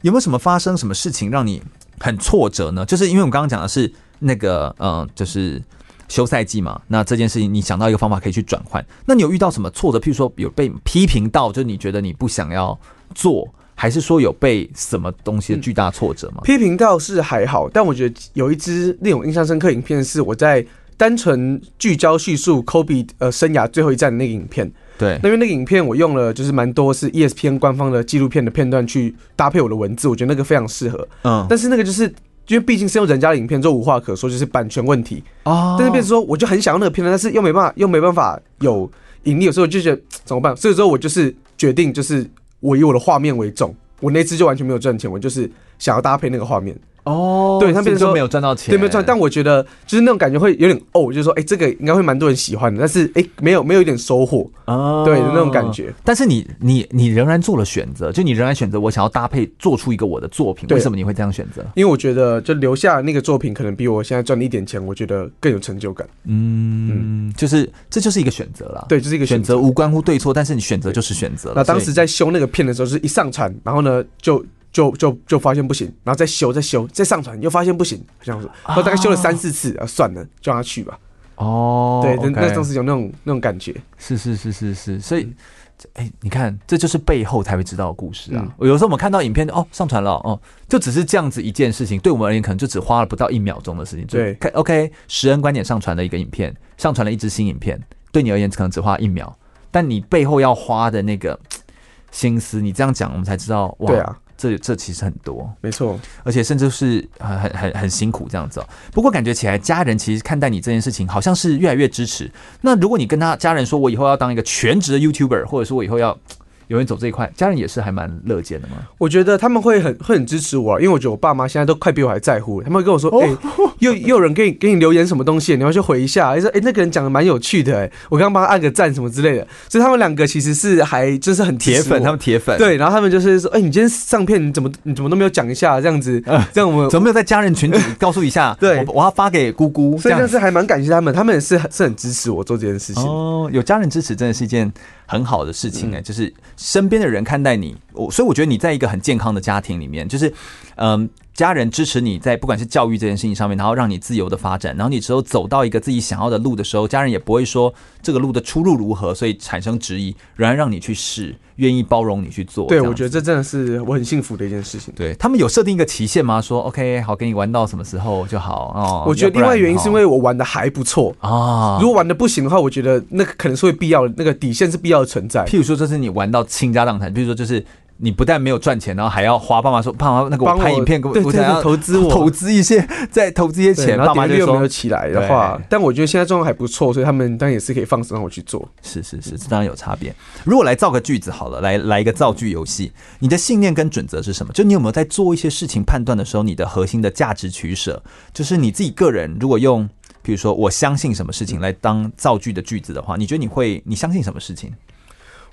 有没有什么发生什么事情让你很挫折呢？就是因为我们刚刚讲的是。那个嗯，就是休赛季嘛。那这件事情，你想到一个方法可以去转换。那你有遇到什么挫折？譬如说有被批评到，就是你觉得你不想要做，还是说有被什么东西的巨大挫折吗？嗯、批评到是还好，但我觉得有一支令我印象深刻影片是我在单纯聚焦叙述 Kobe 呃生涯最后一站的那个影片。对，那边那个影片我用了就是蛮多是 ESPN 官方的纪录片的片段去搭配我的文字，我觉得那个非常适合。嗯，但是那个就是。因为毕竟是用人家的影片就，无话可说，就是版权问题啊。但是变成说，我就很想要那个片段，但是又没办法，又没办法有盈利。有时候我就觉得怎么办？所以说我就是决定，就是我以我的画面为重。我那次就完全没有赚钱，我就是想要搭配那个画面。哦，对，他们说没有赚到钱，对，没有赚。但我觉得就是那种感觉会有点哦，就是说，哎，这个应该会蛮多人喜欢的。但是，哎，没有没有一点收获啊，对的那种感觉。但是你你你仍然做了选择，就你仍然选择我想要搭配做出一个我的作品。为什么你会这样选择？因为我觉得就留下那个作品，可能比我现在赚的一点钱，我觉得更有成就感。嗯，就是这就是一个选择了。对，就是一个选择，无关乎对错，但是你选择就是选择。那当时在修那个片的时候，是一上传，然后呢就。就就就发现不行，然后再修再修再上传，又发现不行，这样子，然后大概修了三四次，啊，算了，就让他去吧。哦，对，那那当时有那种那种感觉，是是是是是，所以，哎、欸，你看，这就是背后才会知道的故事啊。嗯、有时候我们看到影片，哦，上传了，哦，就只是这样子一件事情，对我们而言，可能就只花了不到一秒钟的事情。对，OK，十人观点上传了一个影片，上传了一支新影片，对你而言可能只花一秒，但你背后要花的那个心思，你这样讲，我们才知道，哇，对啊。这这其实很多，没错，而且甚至是很很很很辛苦这样子哦。不过感觉起来，家人其实看待你这件事情，好像是越来越支持。那如果你跟他家人说，我以后要当一个全职的 YouTuber，或者说我以后要。有人走这一块，家人也是还蛮乐见的嘛？我觉得他们会很会很支持我，因为我觉得我爸妈现在都快比我还在乎。他们会跟我说：“哎、欸，又又有人给你给你留言什么东西，你要去回一下。”说：“哎，那个人讲的蛮有趣的，哎，我刚刚帮他按个赞什么之类的。”所以他们两个其实是还就是很铁粉，他们铁粉。对，然后他们就是说：“哎，你今天上片你怎么你怎么都没有讲一下这样子？[laughs] 这样我们怎么没有在家人群组告诉一下？[laughs] 对，我要发给姑姑。所以但是还蛮感谢他们，他们也是是很支持我做这件事情。哦，有家人支持真的是一件。很好的事情哎、欸，就是身边的人看待你，我所以我觉得你在一个很健康的家庭里面，就是嗯，家人支持你在不管是教育这件事情上面，然后让你自由的发展，然后你只有走到一个自己想要的路的时候，家人也不会说这个路的出路如何，所以产生质疑，仍然让你去试，愿意包容你去做。对，我觉得这真的是我很幸福的一件事情。对，他们有设定一个期限吗？说 OK，好，给你玩到什么时候就好哦。我觉得另外原因是因为我玩的还不错啊。如果玩的不行的话，我觉得那个可能是会必要的，那个底线是必要的存在。譬如说，这是你玩到倾家荡产，譬如说就是。你不但没有赚钱，然后还要花爸妈说，爸妈那个我拍影片给我，我想要投资我投资一些，[laughs] 再投资一些钱，爸妈就说没有起来的话，但我觉得现在状况还不错，所以他们当然也是可以放手让我去做。是是是，这当然有差别。如果来造个句子好了，来来一个造句游戏，你的信念跟准则是什么？就你有没有在做一些事情判断的时候，你的核心的价值取舍，就是你自己个人如果用，比如说我相信什么事情来当造句的句子的话，你觉得你会你相信什么事情？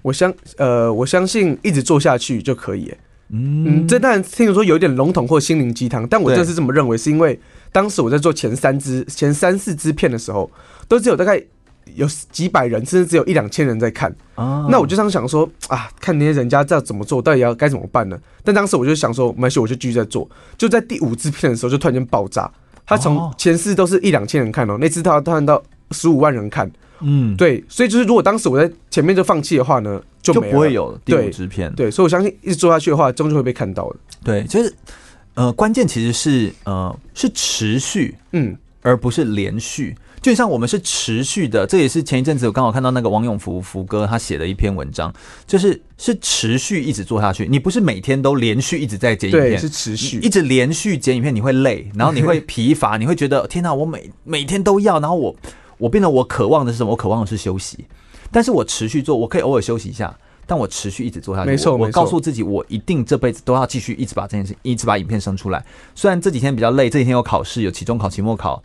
我相呃，我相信一直做下去就可以。嗯，这当然听说有点笼统或心灵鸡汤，但我就是这么认为，是因为当时我在做前三支、前三四支片的时候，都只有大概有几百人，甚至只有一两千人在看。哦，那我就这样想说啊，看那些人家这样怎么做，到底要该怎么办呢？但当时我就想说，没事，我就继续在做。就在第五支片的时候，就突然间爆炸，他从前四都是一两千人看哦，那次他突然到十五万人看。嗯，对，所以就是如果当时我在前面就放弃的话呢，就，就不会有第五支片。对，所以我相信一直做下去的话，终究会被看到的。对，就是呃，关键其实是呃是持续，嗯，而不是连续。就像我们是持续的，这也是前一阵子我刚好看到那个王永福福哥他写的一篇文章，就是是持续一直做下去。你不是每天都连续一直在剪影片，是持续一直连续剪影片，你会累，然后你会疲乏，[laughs] 你会觉得天哪，我每每天都要，然后我。我变得我渴望的是什么？我渴望的是休息，但是我持续做，我可以偶尔休息一下，但我持续一直做下去。没错，我告诉自己，我一定这辈子都要继续一直把这件事，一直把影片生出来。虽然这几天比较累，这几天有考试，有期中考、期末考，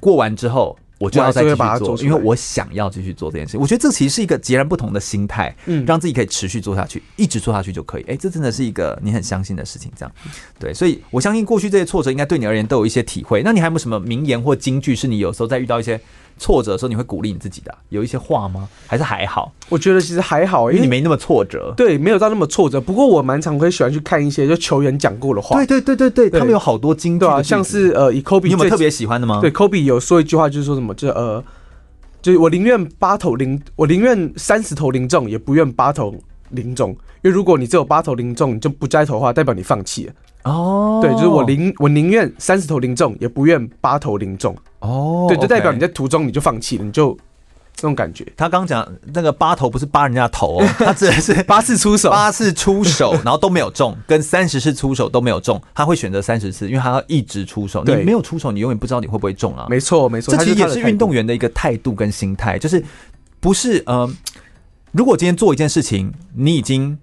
过完之后。我就要再继续做，因为我想要继续做这件事。我觉得这其实是一个截然不同的心态，嗯，让自己可以持续做下去，一直做下去就可以。哎，这真的是一个你很相信的事情，这样。对，所以我相信过去这些挫折应该对你而言都有一些体会。那你还有没有什么名言或金句，是你有时候在遇到一些挫折的时候，你会鼓励你自己的？有一些话吗？还是还好？我觉得其实还好，因为你没那么挫折。对，没有到那么挫折。不过我蛮常会喜欢去看一些就球员讲过的话。对对对对对，他们有好多金句啊，像是呃，以科比，你有没有特别喜欢的吗？对，科比有说一句话，就是说什么，就呃。就是我宁愿八投零，我宁愿三十投零中，也不愿八投零中。因为如果你只有八投零中，你就不摘头的话，代表你放弃了。哦，对，就是我宁我宁愿三十头零中，也不愿八头零中。哦，对，就代表你在途中你就放弃了，你就。这种感觉，他刚讲那个八头不是扒人家头哦，他指的是 [laughs] 八次出手，八次出手，然后都没有中，跟三十次出手都没有中，他会选择三十次，因为他要一直出手。你没有出手，你永远不知道你会不会中啊。没错，没错，这其实也是运动员的一个态度跟心态，就是不是呃，如果今天做一件事情，你已经。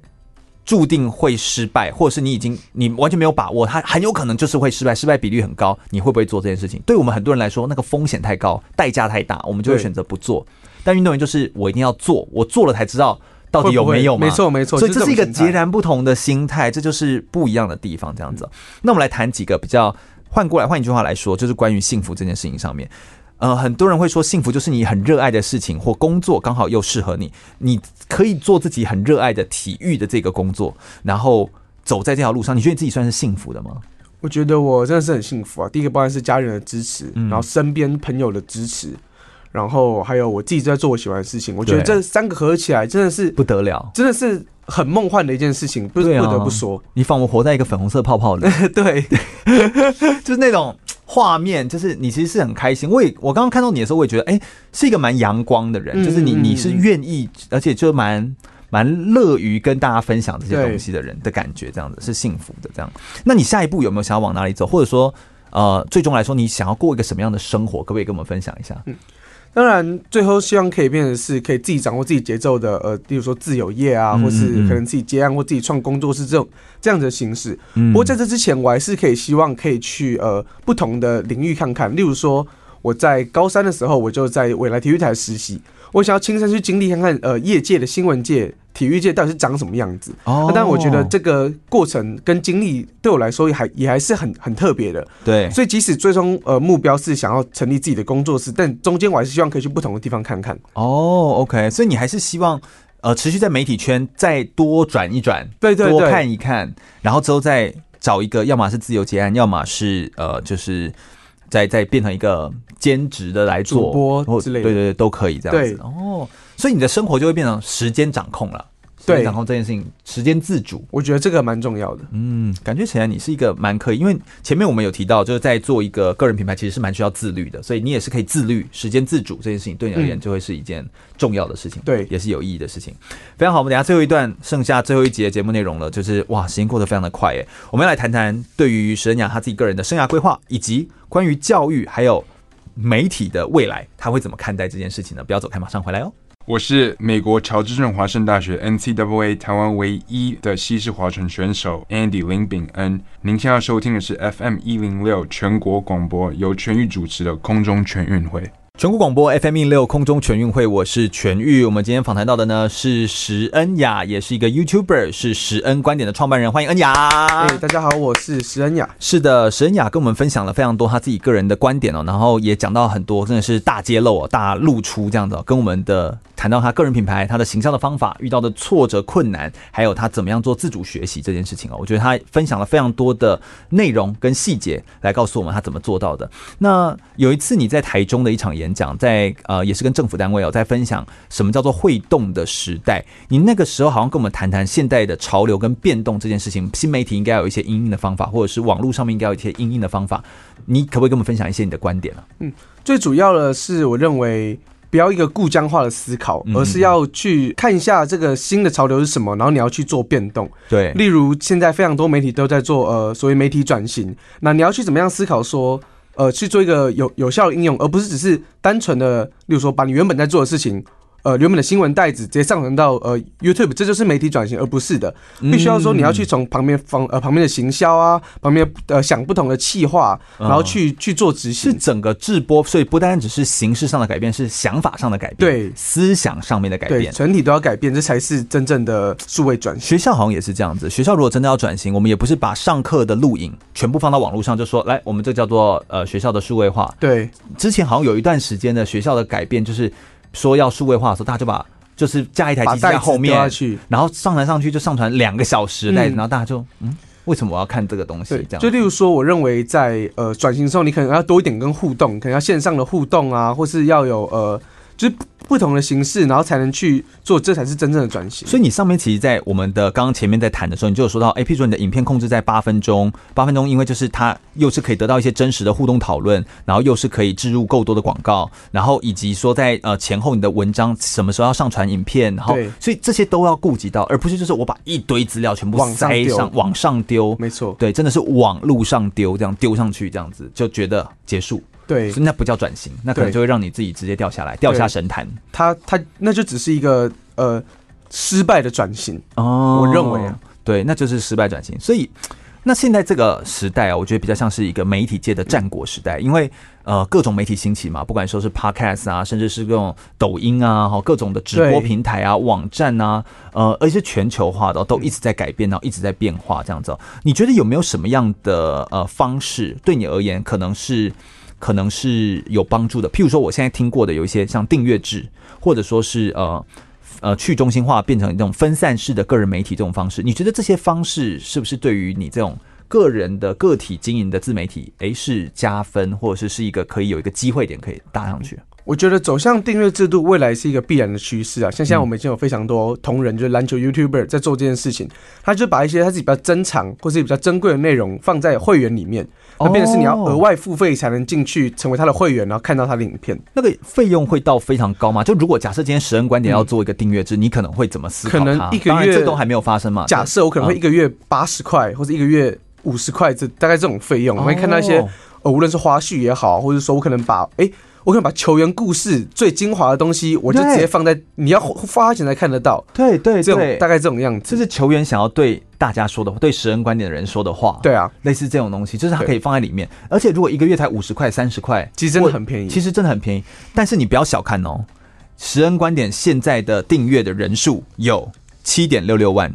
注定会失败，或者是你已经你完全没有把握，它很有可能就是会失败，失败比率很高。你会不会做这件事情？对我们很多人来说，那个风险太高，代价太大，我们就会选择不做。但运动员就是我一定要做，我做了才知道到底有没有嘛。没错没错，所以这是一个截然不同的心态，这就是不一样的地方。这样子，那我们来谈几个比较换过来，换一句话来说，就是关于幸福这件事情上面。呃，很多人会说，幸福就是你很热爱的事情或工作刚好又适合你，你可以做自己很热爱的体育的这个工作，然后走在这条路上，你觉得你自己算是幸福的吗？我觉得我真的是很幸福啊！第一个当然是家人的支持，然后身边朋友的支持，然后还有我自己在做我喜欢的事情。我觉得这三个合起来真的是不得了，真的是很梦幻的一件事情，不是不得不说，你仿佛活在一个粉红色泡泡里，[laughs] 对，[laughs] 就是那种。画面就是你其实是很开心，我也我刚刚看到你的时候，我也觉得哎、欸，是一个蛮阳光的人，就是你你是愿意，而且就蛮蛮乐于跟大家分享这些东西的人的感觉，这样子是幸福的这样。那你下一步有没有想要往哪里走，或者说呃，最终来说你想要过一个什么样的生活，可不可以跟我们分享一下？嗯当然，最后希望可以变成是可以自己掌握自己节奏的，呃，例如说自由业啊，或是可能自己接案或自己创工作室这种这样子的形式。不过在这之前，我还是可以希望可以去呃不同的领域看看，例如说我在高三的时候，我就在未来体育台实习。我想要亲身去经历看看，呃，业界的新闻界、体育界到底是长什么样子。哦，那当然，我觉得这个过程跟经历对我来说也还也还是很很特别的。对，所以即使最终呃目标是想要成立自己的工作室，但中间我还是希望可以去不同的地方看看。哦，OK，所以你还是希望呃持续在媒体圈再多转一转，对对对，多看一看，然后之后再找一个，要么是自由结案，要么是呃，就是再再变成一个兼职的来做主播之类的，对对对，都可以这样子。哦，所以你的生活就会变成时间掌控了。对，掌控这件事情，时间自主，我觉得这个蛮重要的。嗯，感觉起来你是一个蛮可以，因为前面我们有提到，就是在做一个个人品牌，其实是蛮需要自律的，所以你也是可以自律、时间自主这件事情，对你而言就会是一件重要的事情，对、嗯，也是有意义的事情。非常好，我们等下最后一段，剩下最后一节节目内容了，就是哇，时间过得非常的快耶。我们要来谈谈对于石恩雅他自己个人的生涯规划，以及关于教育还有媒体的未来，他会怎么看待这件事情呢？不要走开，马上回来哦。我是美国乔治镇华盛大学 NCAA 台湾唯一的西式划船选手 Andy 林炳恩。您现在收听的是 FM 一零六全国广播，由全域主持的空中全运会。全国广播 FM 一六空中全运会，我是全玉。我们今天访谈到的呢是石恩雅，也是一个 YouTuber，是石恩观点的创办人。欢迎恩雅。哎，大家好，我是石恩雅。是的，石恩雅跟我们分享了非常多他自己个人的观点哦，然后也讲到很多，真的是大揭露哦，大露出这样子，跟我们的谈到他个人品牌、他的行销的方法、遇到的挫折困难，还有他怎么样做自主学习这件事情哦。我觉得他分享了非常多的内容跟细节来告诉我们他怎么做到的。那有一次你在台中的一场演讲，在呃也是跟政府单位哦，在分享什么叫做会动的时代。你那个时候好像跟我们谈谈现代的潮流跟变动这件事情，新媒体应该有一些应应的方法，或者是网络上面应该有一些应应的方法。你可不可以跟我们分享一些你的观点呢？嗯，最主要的是我认为不要一个故僵化的思考，而是要去看一下这个新的潮流是什么，然后你要去做变动。对，例如现在非常多媒体都在做呃所谓媒体转型，那你要去怎么样思考说？呃，去做一个有有效的应用，而不是只是单纯的，例如说把你原本在做的事情。呃，原本的新闻袋子直接上传到呃 YouTube，这就是媒体转型，而不是的，必须要说你要去从旁边方呃旁边的行销啊，旁边呃想不同的企划，然后去去做执行，是整个制播，所以不单单只是形式上的改变，是想法上的改变，对，思想上面的改变，整体都要改变，这才是真正的数位转型。学校好像也是这样子，学校如果真的要转型，我们也不是把上课的录影全部放到网络上，就说来，我们这叫做呃学校的数位化。对，之前好像有一段时间的学校的改变就是。说要数位化的时候，大家就把就是架一台机在后面，然后上传上去就上传两个小时的袋子，然后大家就嗯，为什么我要看这个东西？这样就例如说，我认为在呃转型的时候，你可能要多一点跟互动，可能要线上的互动啊，或是要有呃。就是不同的形式，然后才能去做，这才是真正的转型。所以你上面其实，在我们的刚刚前面在谈的时候，你就有说到，哎，譬如说你的影片控制在八分钟，八分钟，因为就是它又是可以得到一些真实的互动讨论，然后又是可以置入够多的广告，然后以及说在呃前后你的文章什么时候要上传影片，然后所以这些都要顾及到，而不是就是我把一堆资料全部塞上往上丢，没错，对，真的是往路上丢，这样丢上去，这样子就觉得结束。对，那不叫转型，那可能就会让你自己直接掉下来，掉下神坛。他他那就只是一个呃失败的转型哦，我认为啊，对，那就是失败转型。所以那现在这个时代啊，我觉得比较像是一个媒体界的战国时代，因为呃各种媒体兴起嘛，不管说是 Podcast 啊，甚至是各种抖音啊，哈，各种的直播平台啊、网站啊，呃，而且是全球化的，都一直在改变，然后一直在变化这样子。你觉得有没有什么样的呃方式对你而言可能是？可能是有帮助的，譬如说，我现在听过的有一些像订阅制，或者说是呃呃去中心化变成一种分散式的个人媒体这种方式，你觉得这些方式是不是对于你这种个人的个体经营的自媒体，诶，是加分，或者是是一个可以有一个机会点可以搭上去？我觉得走向订阅制度未来是一个必然的趋势啊！像现在我们已经有非常多同仁，就是篮球 YouTuber 在做这件事情，他就把一些他自己比较珍藏或是比较珍贵的内容放在会员里面。那变成是你要额外付费才能进去成为他的会员，然后看到他的影片。那个费用会到非常高吗？就如果假设今天十人观点要做一个订阅制，你可能会怎么思考？可能一个月这都还没有发生嘛？假设我可能会一个月八十块，或者一个月五十块，这大概这种费用，我会看到一些呃，无论是花絮也好，或者说我可能把哎。我可能把球员故事最精华的东西，我就直接放在你要花钱才看得到。对对这种，大概这种样子。这是球员想要对大家说的，对石恩观点的人说的话。对啊，类似这种东西，就是它可以放在里面。而且如果一个月才五十块、三十块，其实真的很便宜。其实真的很便宜，但是你不要小看哦，石恩观点现在的订阅的人数有七点六六万，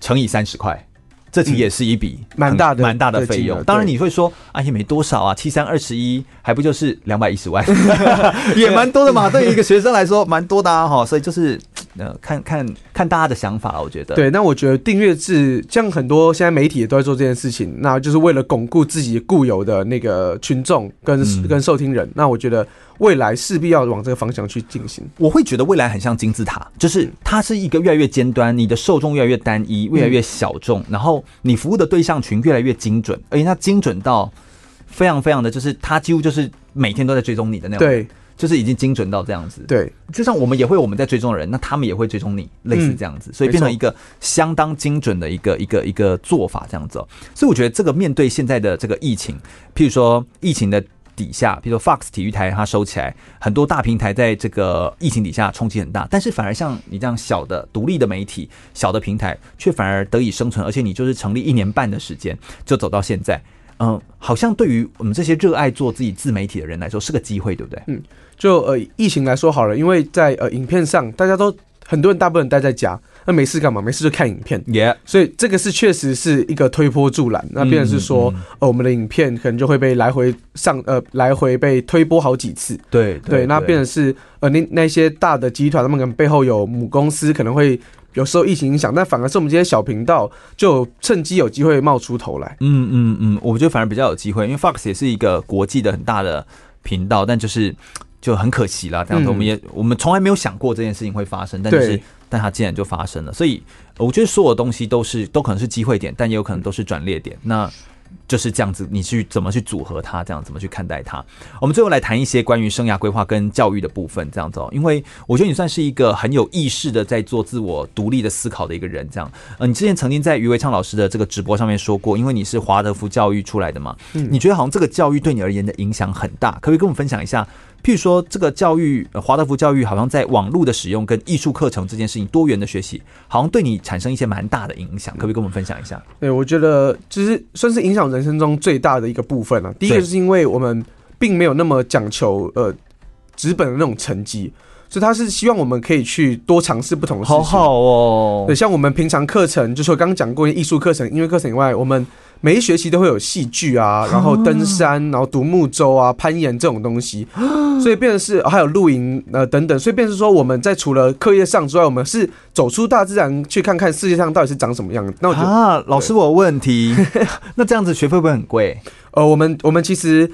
乘以三十块。这其实也是一笔蛮大的蛮大的费用，当然你会说啊，也没多少啊，七三二十一，还不就是两百一十万，[laughs] [laughs] 也蛮多的嘛。对于一个学生来说，蛮多的啊哈。所以就是呃，看看看大家的想法，我觉得。对，那我觉得订阅制，像很多现在媒体也都在做这件事情，那就是为了巩固自己固有的那个群众跟、嗯、跟受听人。那我觉得未来势必要往这个方向去进行。我会觉得未来很像金字塔，就是它是一个越来越尖端，你的受众越来越单一，越来越小众，嗯、然后你服务的对象群越来越精准，而且它精准到非常非常的就是，它几乎就是每天都在追踪你的那种。对。就是已经精准到这样子，对，就像我们也会我们在追踪的人，那他们也会追踪你，类似这样子，所以变成一个相当精准的一个一个一个做法这样子。所以我觉得这个面对现在的这个疫情，譬如说疫情的底下，比如说 Fox 体育台它收起来，很多大平台在这个疫情底下冲击很大，但是反而像你这样小的独立的媒体、小的平台，却反而得以生存，而且你就是成立一年半的时间就走到现在。嗯，好像对于我们这些热爱做自己自媒体的人来说是个机会，对不对？嗯，就呃疫情来说好了，因为在呃影片上，大家都很多人大部分待在家，那没事干嘛？没事就看影片，Yeah，所以这个是确实是一个推波助澜。那变成是说，嗯嗯呃，我们的影片可能就会被来回上呃来回被推波好几次。对对，对，那变成是呃那那些大的集团，他们可能背后有母公司，可能会。有时候疫情影响，但反而是我们这些小频道就趁机有机会冒出头来。嗯嗯嗯，我觉得反而比较有机会，因为 Fox 也是一个国际的很大的频道，但就是就很可惜啦。这样子，我们也、嗯、我们从来没有想过这件事情会发生，但就是但它竟然就发生了。所以我觉得所有东西都是都可能是机会点，但也有可能都是转捩点。那。就是这样子，你去怎么去组合它？这样怎么去看待它？我们最后来谈一些关于生涯规划跟教育的部分，这样子哦。因为我觉得你算是一个很有意识的在做自我独立的思考的一个人，这样。呃，你之前曾经在余维昌老师的这个直播上面说过，因为你是华德福教育出来的嘛，你觉得好像这个教育对你而言的影响很大，可不可以跟我们分享一下？譬如说，这个教育，华德福教育好像在网络的使用跟艺术课程这件事情，多元的学习，好像对你产生一些蛮大的影响，可不可以跟我们分享一下？对，我觉得就是算是影响人生中最大的一个部分啊。第一个就是因为我们并没有那么讲求呃纸本的那种成绩，所以他是希望我们可以去多尝试不同的事情。好好哦。对，像我们平常课程，就是我刚刚讲过的艺术课程、音乐课程以外，我们。每一学期都会有戏剧啊，然后登山，然后独木舟啊，攀岩这种东西，[gasps] 所以变成是还有露营呃等等，所以变成说我们在除了课业上之外，我们是走出大自然去看看世界上到底是长什么样子。那我觉得啊，老师我有问题，[laughs] 那这样子学费会不会很贵？呃，我们我们其实。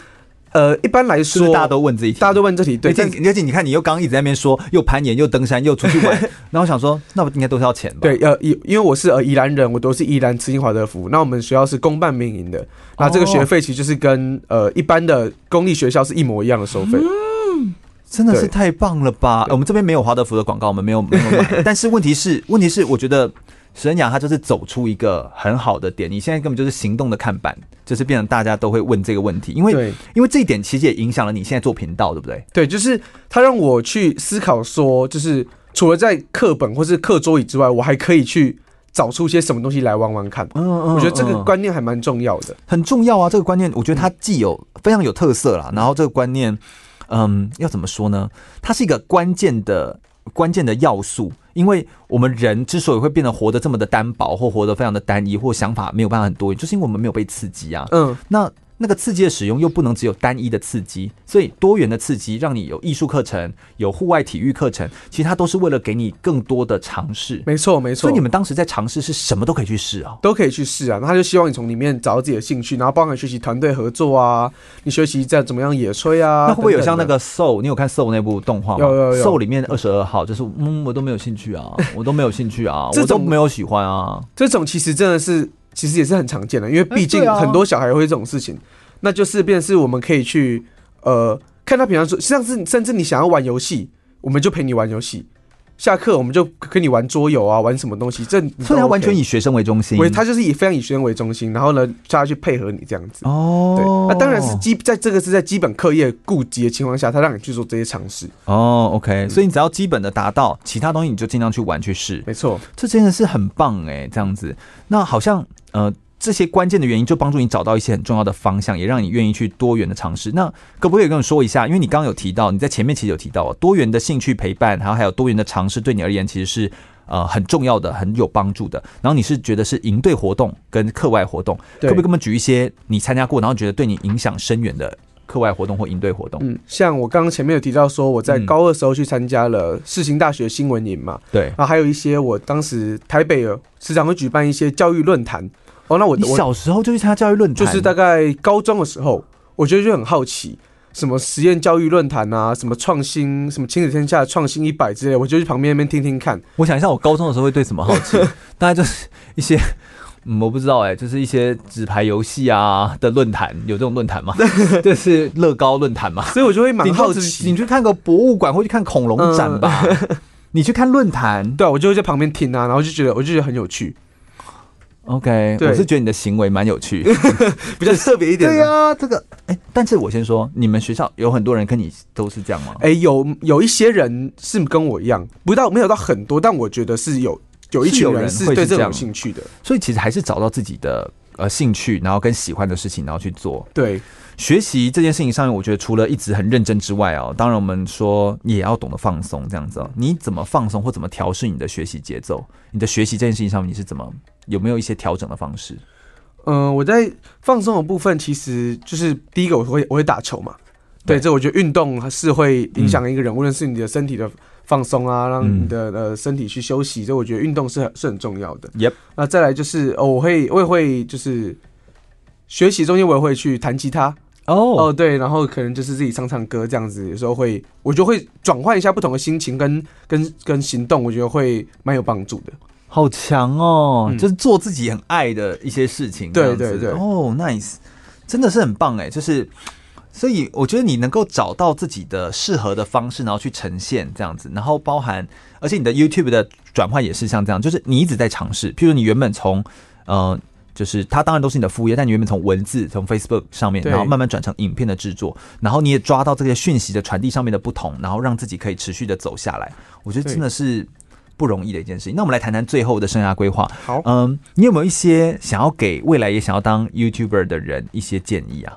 呃，一般来说，大家都问这一题，大家都问这题。对，而且你看，你又刚刚一直在那边说，又攀岩，又登山，又出去玩，[laughs] 然后我想说，那我应该都是要钱吧？对，呃，因因为我是呃宜兰人，我都是宜兰慈心华德福。那我们学校是公办民营的，那这个学费其实就是跟呃一般的公立学校是一模一样的收费。嗯，真的是太棒了吧？我们这边没有华德福的广告，我们没有没有买。[laughs] 但是问题是，问题是，我觉得。石恩雅，他就是走出一个很好的点。你现在根本就是行动的看板，就是变成大家都会问这个问题，因为因为这一点其实也影响了你现在做频道，对不对？对，就是他让我去思考说，就是除了在课本或是课桌椅之外，我还可以去找出些什么东西来玩玩看。嗯嗯，我觉得这个观念还蛮重要的，很重要啊。这个观念，我觉得它既有非常有特色啦，然后这个观念，嗯，要怎么说呢？它是一个关键的。关键的要素，因为我们人之所以会变得活得这么的单薄，或活得非常的单一，或想法没有办法很多元，就是因为我们没有被刺激啊。嗯，那。那个刺激的使用又不能只有单一的刺激，所以多元的刺激让你有艺术课程、有户外体育课程，其实它都是为了给你更多的尝试。没错，没错。所以你们当时在尝试是什么都可以去试啊，都可以去试啊。那他就希望你从里面找到自己的兴趣，然后包含学习团队合作啊，你学习在怎么样野炊啊。那会不会有像那个 Soul？你有看 Soul 那部动画吗？有有有。Soul 里面二十二号就是嗯，我都没有兴趣啊，我都没有兴趣啊，[laughs] 我都没有喜欢啊。这种其实真的是，其实也是很常见的，因为毕竟很多小孩会这种事情。那就是变是我们可以去，呃，看他平常说，像是甚至你想要玩游戏，我们就陪你玩游戏。下课我们就跟你玩桌游啊，玩什么东西？这、OK、所以他完全以学生为中心，他就是以非常以学生为中心，然后呢，叫他去配合你这样子。哦，对，那当然是基在这个是在基本课业顾及的情况下，他让你去做这些尝试。哦，OK，所以你只要基本的达到，其他东西你就尽量去玩去试。没错，这真的是很棒哎，这样子。那好像呃。这些关键的原因就帮助你找到一些很重要的方向，也让你愿意去多元的尝试。那可不可以跟我说一下？因为你刚刚有提到，你在前面其实有提到多元的兴趣陪伴，然后还有多元的尝试，对你而言其实是呃很重要的、很有帮助的。然后你是觉得是营队活动跟课外活动，可不可以给我们举一些你参加过，然后觉得对你影响深远的课外活动或营队活动？嗯，像我刚刚前面有提到说，我在高二时候去参加了世新大学新闻营嘛，对，然后还有一些我当时台北时常会举办一些教育论坛。哦，那我你小时候就去参加教育论坛，就是大概高中的时候，我觉得就很好奇。什么实验教育论坛啊，什么创新，什么亲子天下创新一百之类，我就去旁边那边听听看。我想一下，我高中的时候会对什么好奇？[laughs] 大概就是一些，嗯，我不知道哎、欸，就是一些纸牌游戏啊的论坛，有这种论坛吗？[laughs] 就是乐高论坛嘛。所以我就会蛮好奇。你去看个博物馆，或去看恐龙展吧。嗯、[laughs] 你去看论坛，对啊，我就会在旁边听啊，然后就觉得，我就觉得很有趣。OK，我是觉得你的行为蛮有趣，[laughs] 比较特别一点。对呀、啊，这个哎、欸，但是我先说，你们学校有很多人跟你都是这样吗？哎、欸，有有一些人是跟我一样，不到没有到很多，但我觉得是有有一群人是对这种有兴趣的。所以其实还是找到自己的呃兴趣，然后跟喜欢的事情，然后去做。对，学习这件事情上面，我觉得除了一直很认真之外哦，当然我们说你也要懂得放松，这样子哦。你怎么放松或怎么调试你的学习节奏？你的学习这件事情上面，你是怎么？有没有一些调整的方式？嗯、呃，我在放松的部分，其实就是第一个，我会我会打球嘛。对，对这我觉得运动是会影响一个人，嗯、无论是你的身体的放松啊，让你的呃身体去休息，所以、我觉得运动是很是很重要的。Yep。那再来就是哦，我会我也会就是学习中间我也会去弹吉他。哦、oh. 哦，对，然后可能就是自己唱唱歌这样子，有时候会我就会转换一下不同的心情跟跟跟行动，我觉得会蛮有帮助的。好强哦、嗯，就是做自己很爱的一些事情。对对对，哦、oh,，nice，真的是很棒哎，就是，所以我觉得你能够找到自己的适合的方式，然后去呈现这样子，然后包含，而且你的 YouTube 的转换也是像这样，就是你一直在尝试。譬如你原本从，呃，就是它当然都是你的副业，但你原本从文字从 Facebook 上面，然后慢慢转成影片的制作，然后你也抓到这些讯息的传递上面的不同，然后让自己可以持续的走下来。我觉得真的是。不容易的一件事情。那我们来谈谈最后的生涯规划。好，嗯，你有没有一些想要给未来也想要当 YouTuber 的人一些建议啊？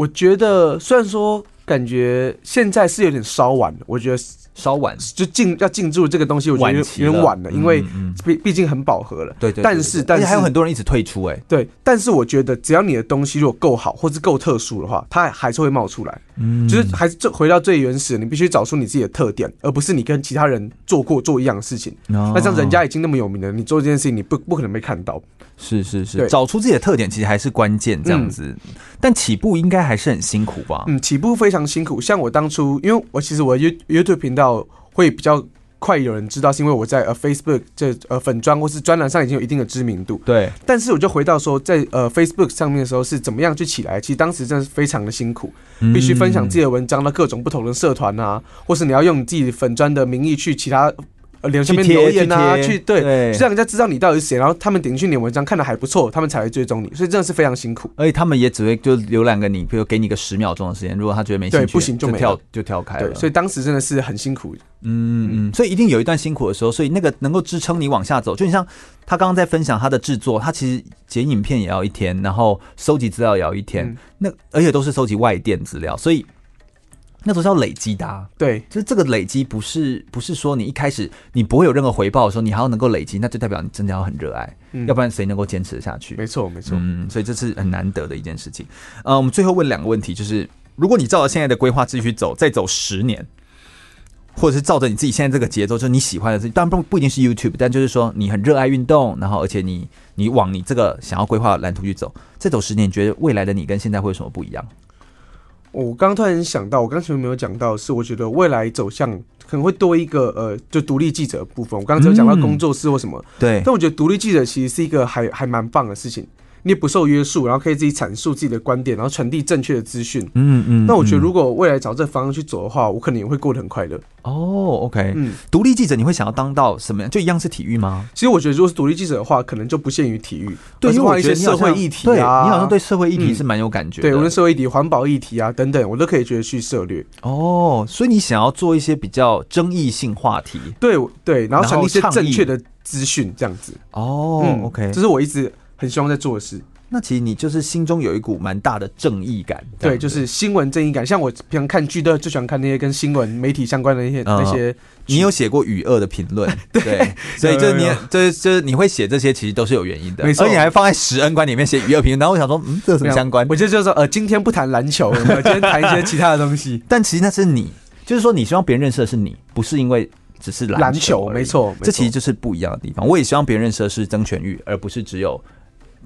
我觉得，虽然说感觉现在是有点稍晚了，我觉得。稍晚就进要进驻这个东西，我觉得有点晚了，因为毕毕竟很饱和了。对对，但是但是还有很多人一直退出哎。对，但是我觉得只要你的东西如果够好，或是够特殊的话，它还是会冒出来。嗯，就是还是这回到最原始，你必须找出你自己的特点，而不是你跟其他人做过做一样的事情。那像人家已经那么有名了，你做这件事情你不不可能被看到。是是是，找出自己的特点其实还是关键，这样子。嗯、但起步应该还是很辛苦吧？嗯，起步非常辛苦。像我当初，因为我其实我 YouTube 频道会比较快有人知道，是因为我在呃 Facebook 这呃粉专或是专栏上已经有一定的知名度。对。但是我就回到说，在呃 Facebook 上面的时候是怎么样去起来？其实当时真的是非常的辛苦，必须分享自己的文章到各种不同的社团啊，或是你要用你自己粉专的名义去其他。呃，留下面留言啊，去，对，对，让人家知道你到底是谁，然后他们点进去你的文章看的还不错，他们才会追踪你，所以真的是非常辛苦。而且他们也只会就浏览个你，比如给你个十秒钟的时间，如果他觉得没兴趣，对，不行就没跳就跳开了。对，所以当时真的是很辛苦。嗯嗯，所以一定有一段辛苦的时候，所以那个能够支撑你往下走，就你像他刚刚在分享他的制作，他其实剪影片也要一天，然后收集资料也要一天，嗯、那而且都是收集外电资料，所以。那都是要累积的，啊，对，就是这个累积不是不是说你一开始你不会有任何回报的时候，你还要能够累积，那就代表你真的要很热爱，嗯，要不然谁能够坚持下去？没错，没错，嗯，所以这是很难得的一件事情。呃，我们最后问两个问题，就是如果你照着现在的规划继续走，再走十年，或者是照着你自己现在这个节奏，就是你喜欢的事情，当然不不一定是 YouTube，但就是说你很热爱运动，然后而且你你往你这个想要规划蓝图去走，再走十年，你觉得未来的你跟现在会有什么不一样？我刚刚突然想到，我刚前面没有讲到，是我觉得未来走向可能会多一个呃，就独立记者的部分。我刚刚只有讲到工作室或什么，对，但我觉得独立记者其实是一个还还蛮棒的事情。你也不受约束，然后可以自己阐述自己的观点，然后传递正确的资讯。嗯嗯。那我觉得，如果未来找这方向去走的话，我可能也会过得很快乐。哦，OK。嗯，独立记者你会想要当到什么样？就一样是体育吗？其实我觉得，如果是独立记者的话，可能就不限于体育。对，因为一些社会议题啊，你好像对社会议题是蛮有感觉的。对，无论社会议题、环保议题啊等等，我都可以觉得去涉猎。哦，所以你想要做一些比较争议性话题？对对，然后传递一些正确的资讯，这样子。哦，嗯，OK，这是我一直很希望在做的事。那其实你就是心中有一股蛮大的正义感，对，就是新闻正义感。像我平常看剧都最喜欢看那些跟新闻媒体相关的那些、嗯、那些。你有写过语恶的评论，[laughs] 对，所以就是你就是就是你会写这些，其实都是有原因的。没错，而且你还放在十恩观里面写语恶评论，然后我想说，嗯，这有什么相关？我觉得就是说，呃，今天不谈篮球，[laughs] 我们今天谈一些其他的东西。但其实那是你，就是说你希望别人认识的是你，不是因为只是篮球，球。没错，这其实就是不一样的地方。我也希望别人认识的是曾权玉，而不是只有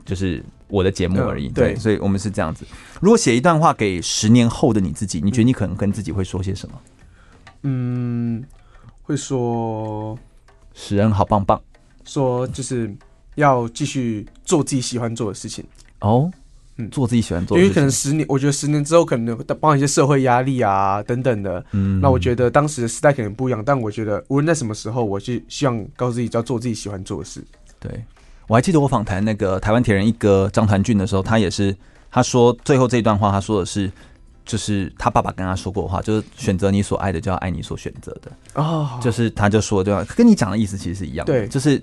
就是我的节目而已。嗯、对，对，所以我们是这样子。如果写一段话给十年后的你自己，你觉得你可能跟自己会说些什么？嗯。会说，史恩好棒棒。说就是要继续做自己喜欢做的事情哦，嗯，做自己喜欢做的事情。因为可能十年，我觉得十年之后可能帮一些社会压力啊等等的。嗯，那我觉得当时的时代可能不一样，但我觉得无论在什么时候，我是希望告诉自己，要做自己喜欢做的事。对，我还记得我访谈那个台湾铁人一哥张团俊的时候，他也是他说最后这一段话，他说的是。就是他爸爸跟他说过的话，就是选择你所爱的，就要爱你所选择的。哦，就是他就说，对吧？跟你讲的意思其实是一样的。对，就是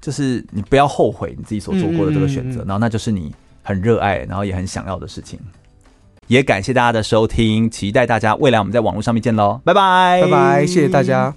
就是你不要后悔你自己所做过的这个选择，然后那就是你很热爱，然后也很想要的事情。也感谢大家的收听，期待大家未来我们在网络上面见喽，拜拜，拜拜，谢谢大家。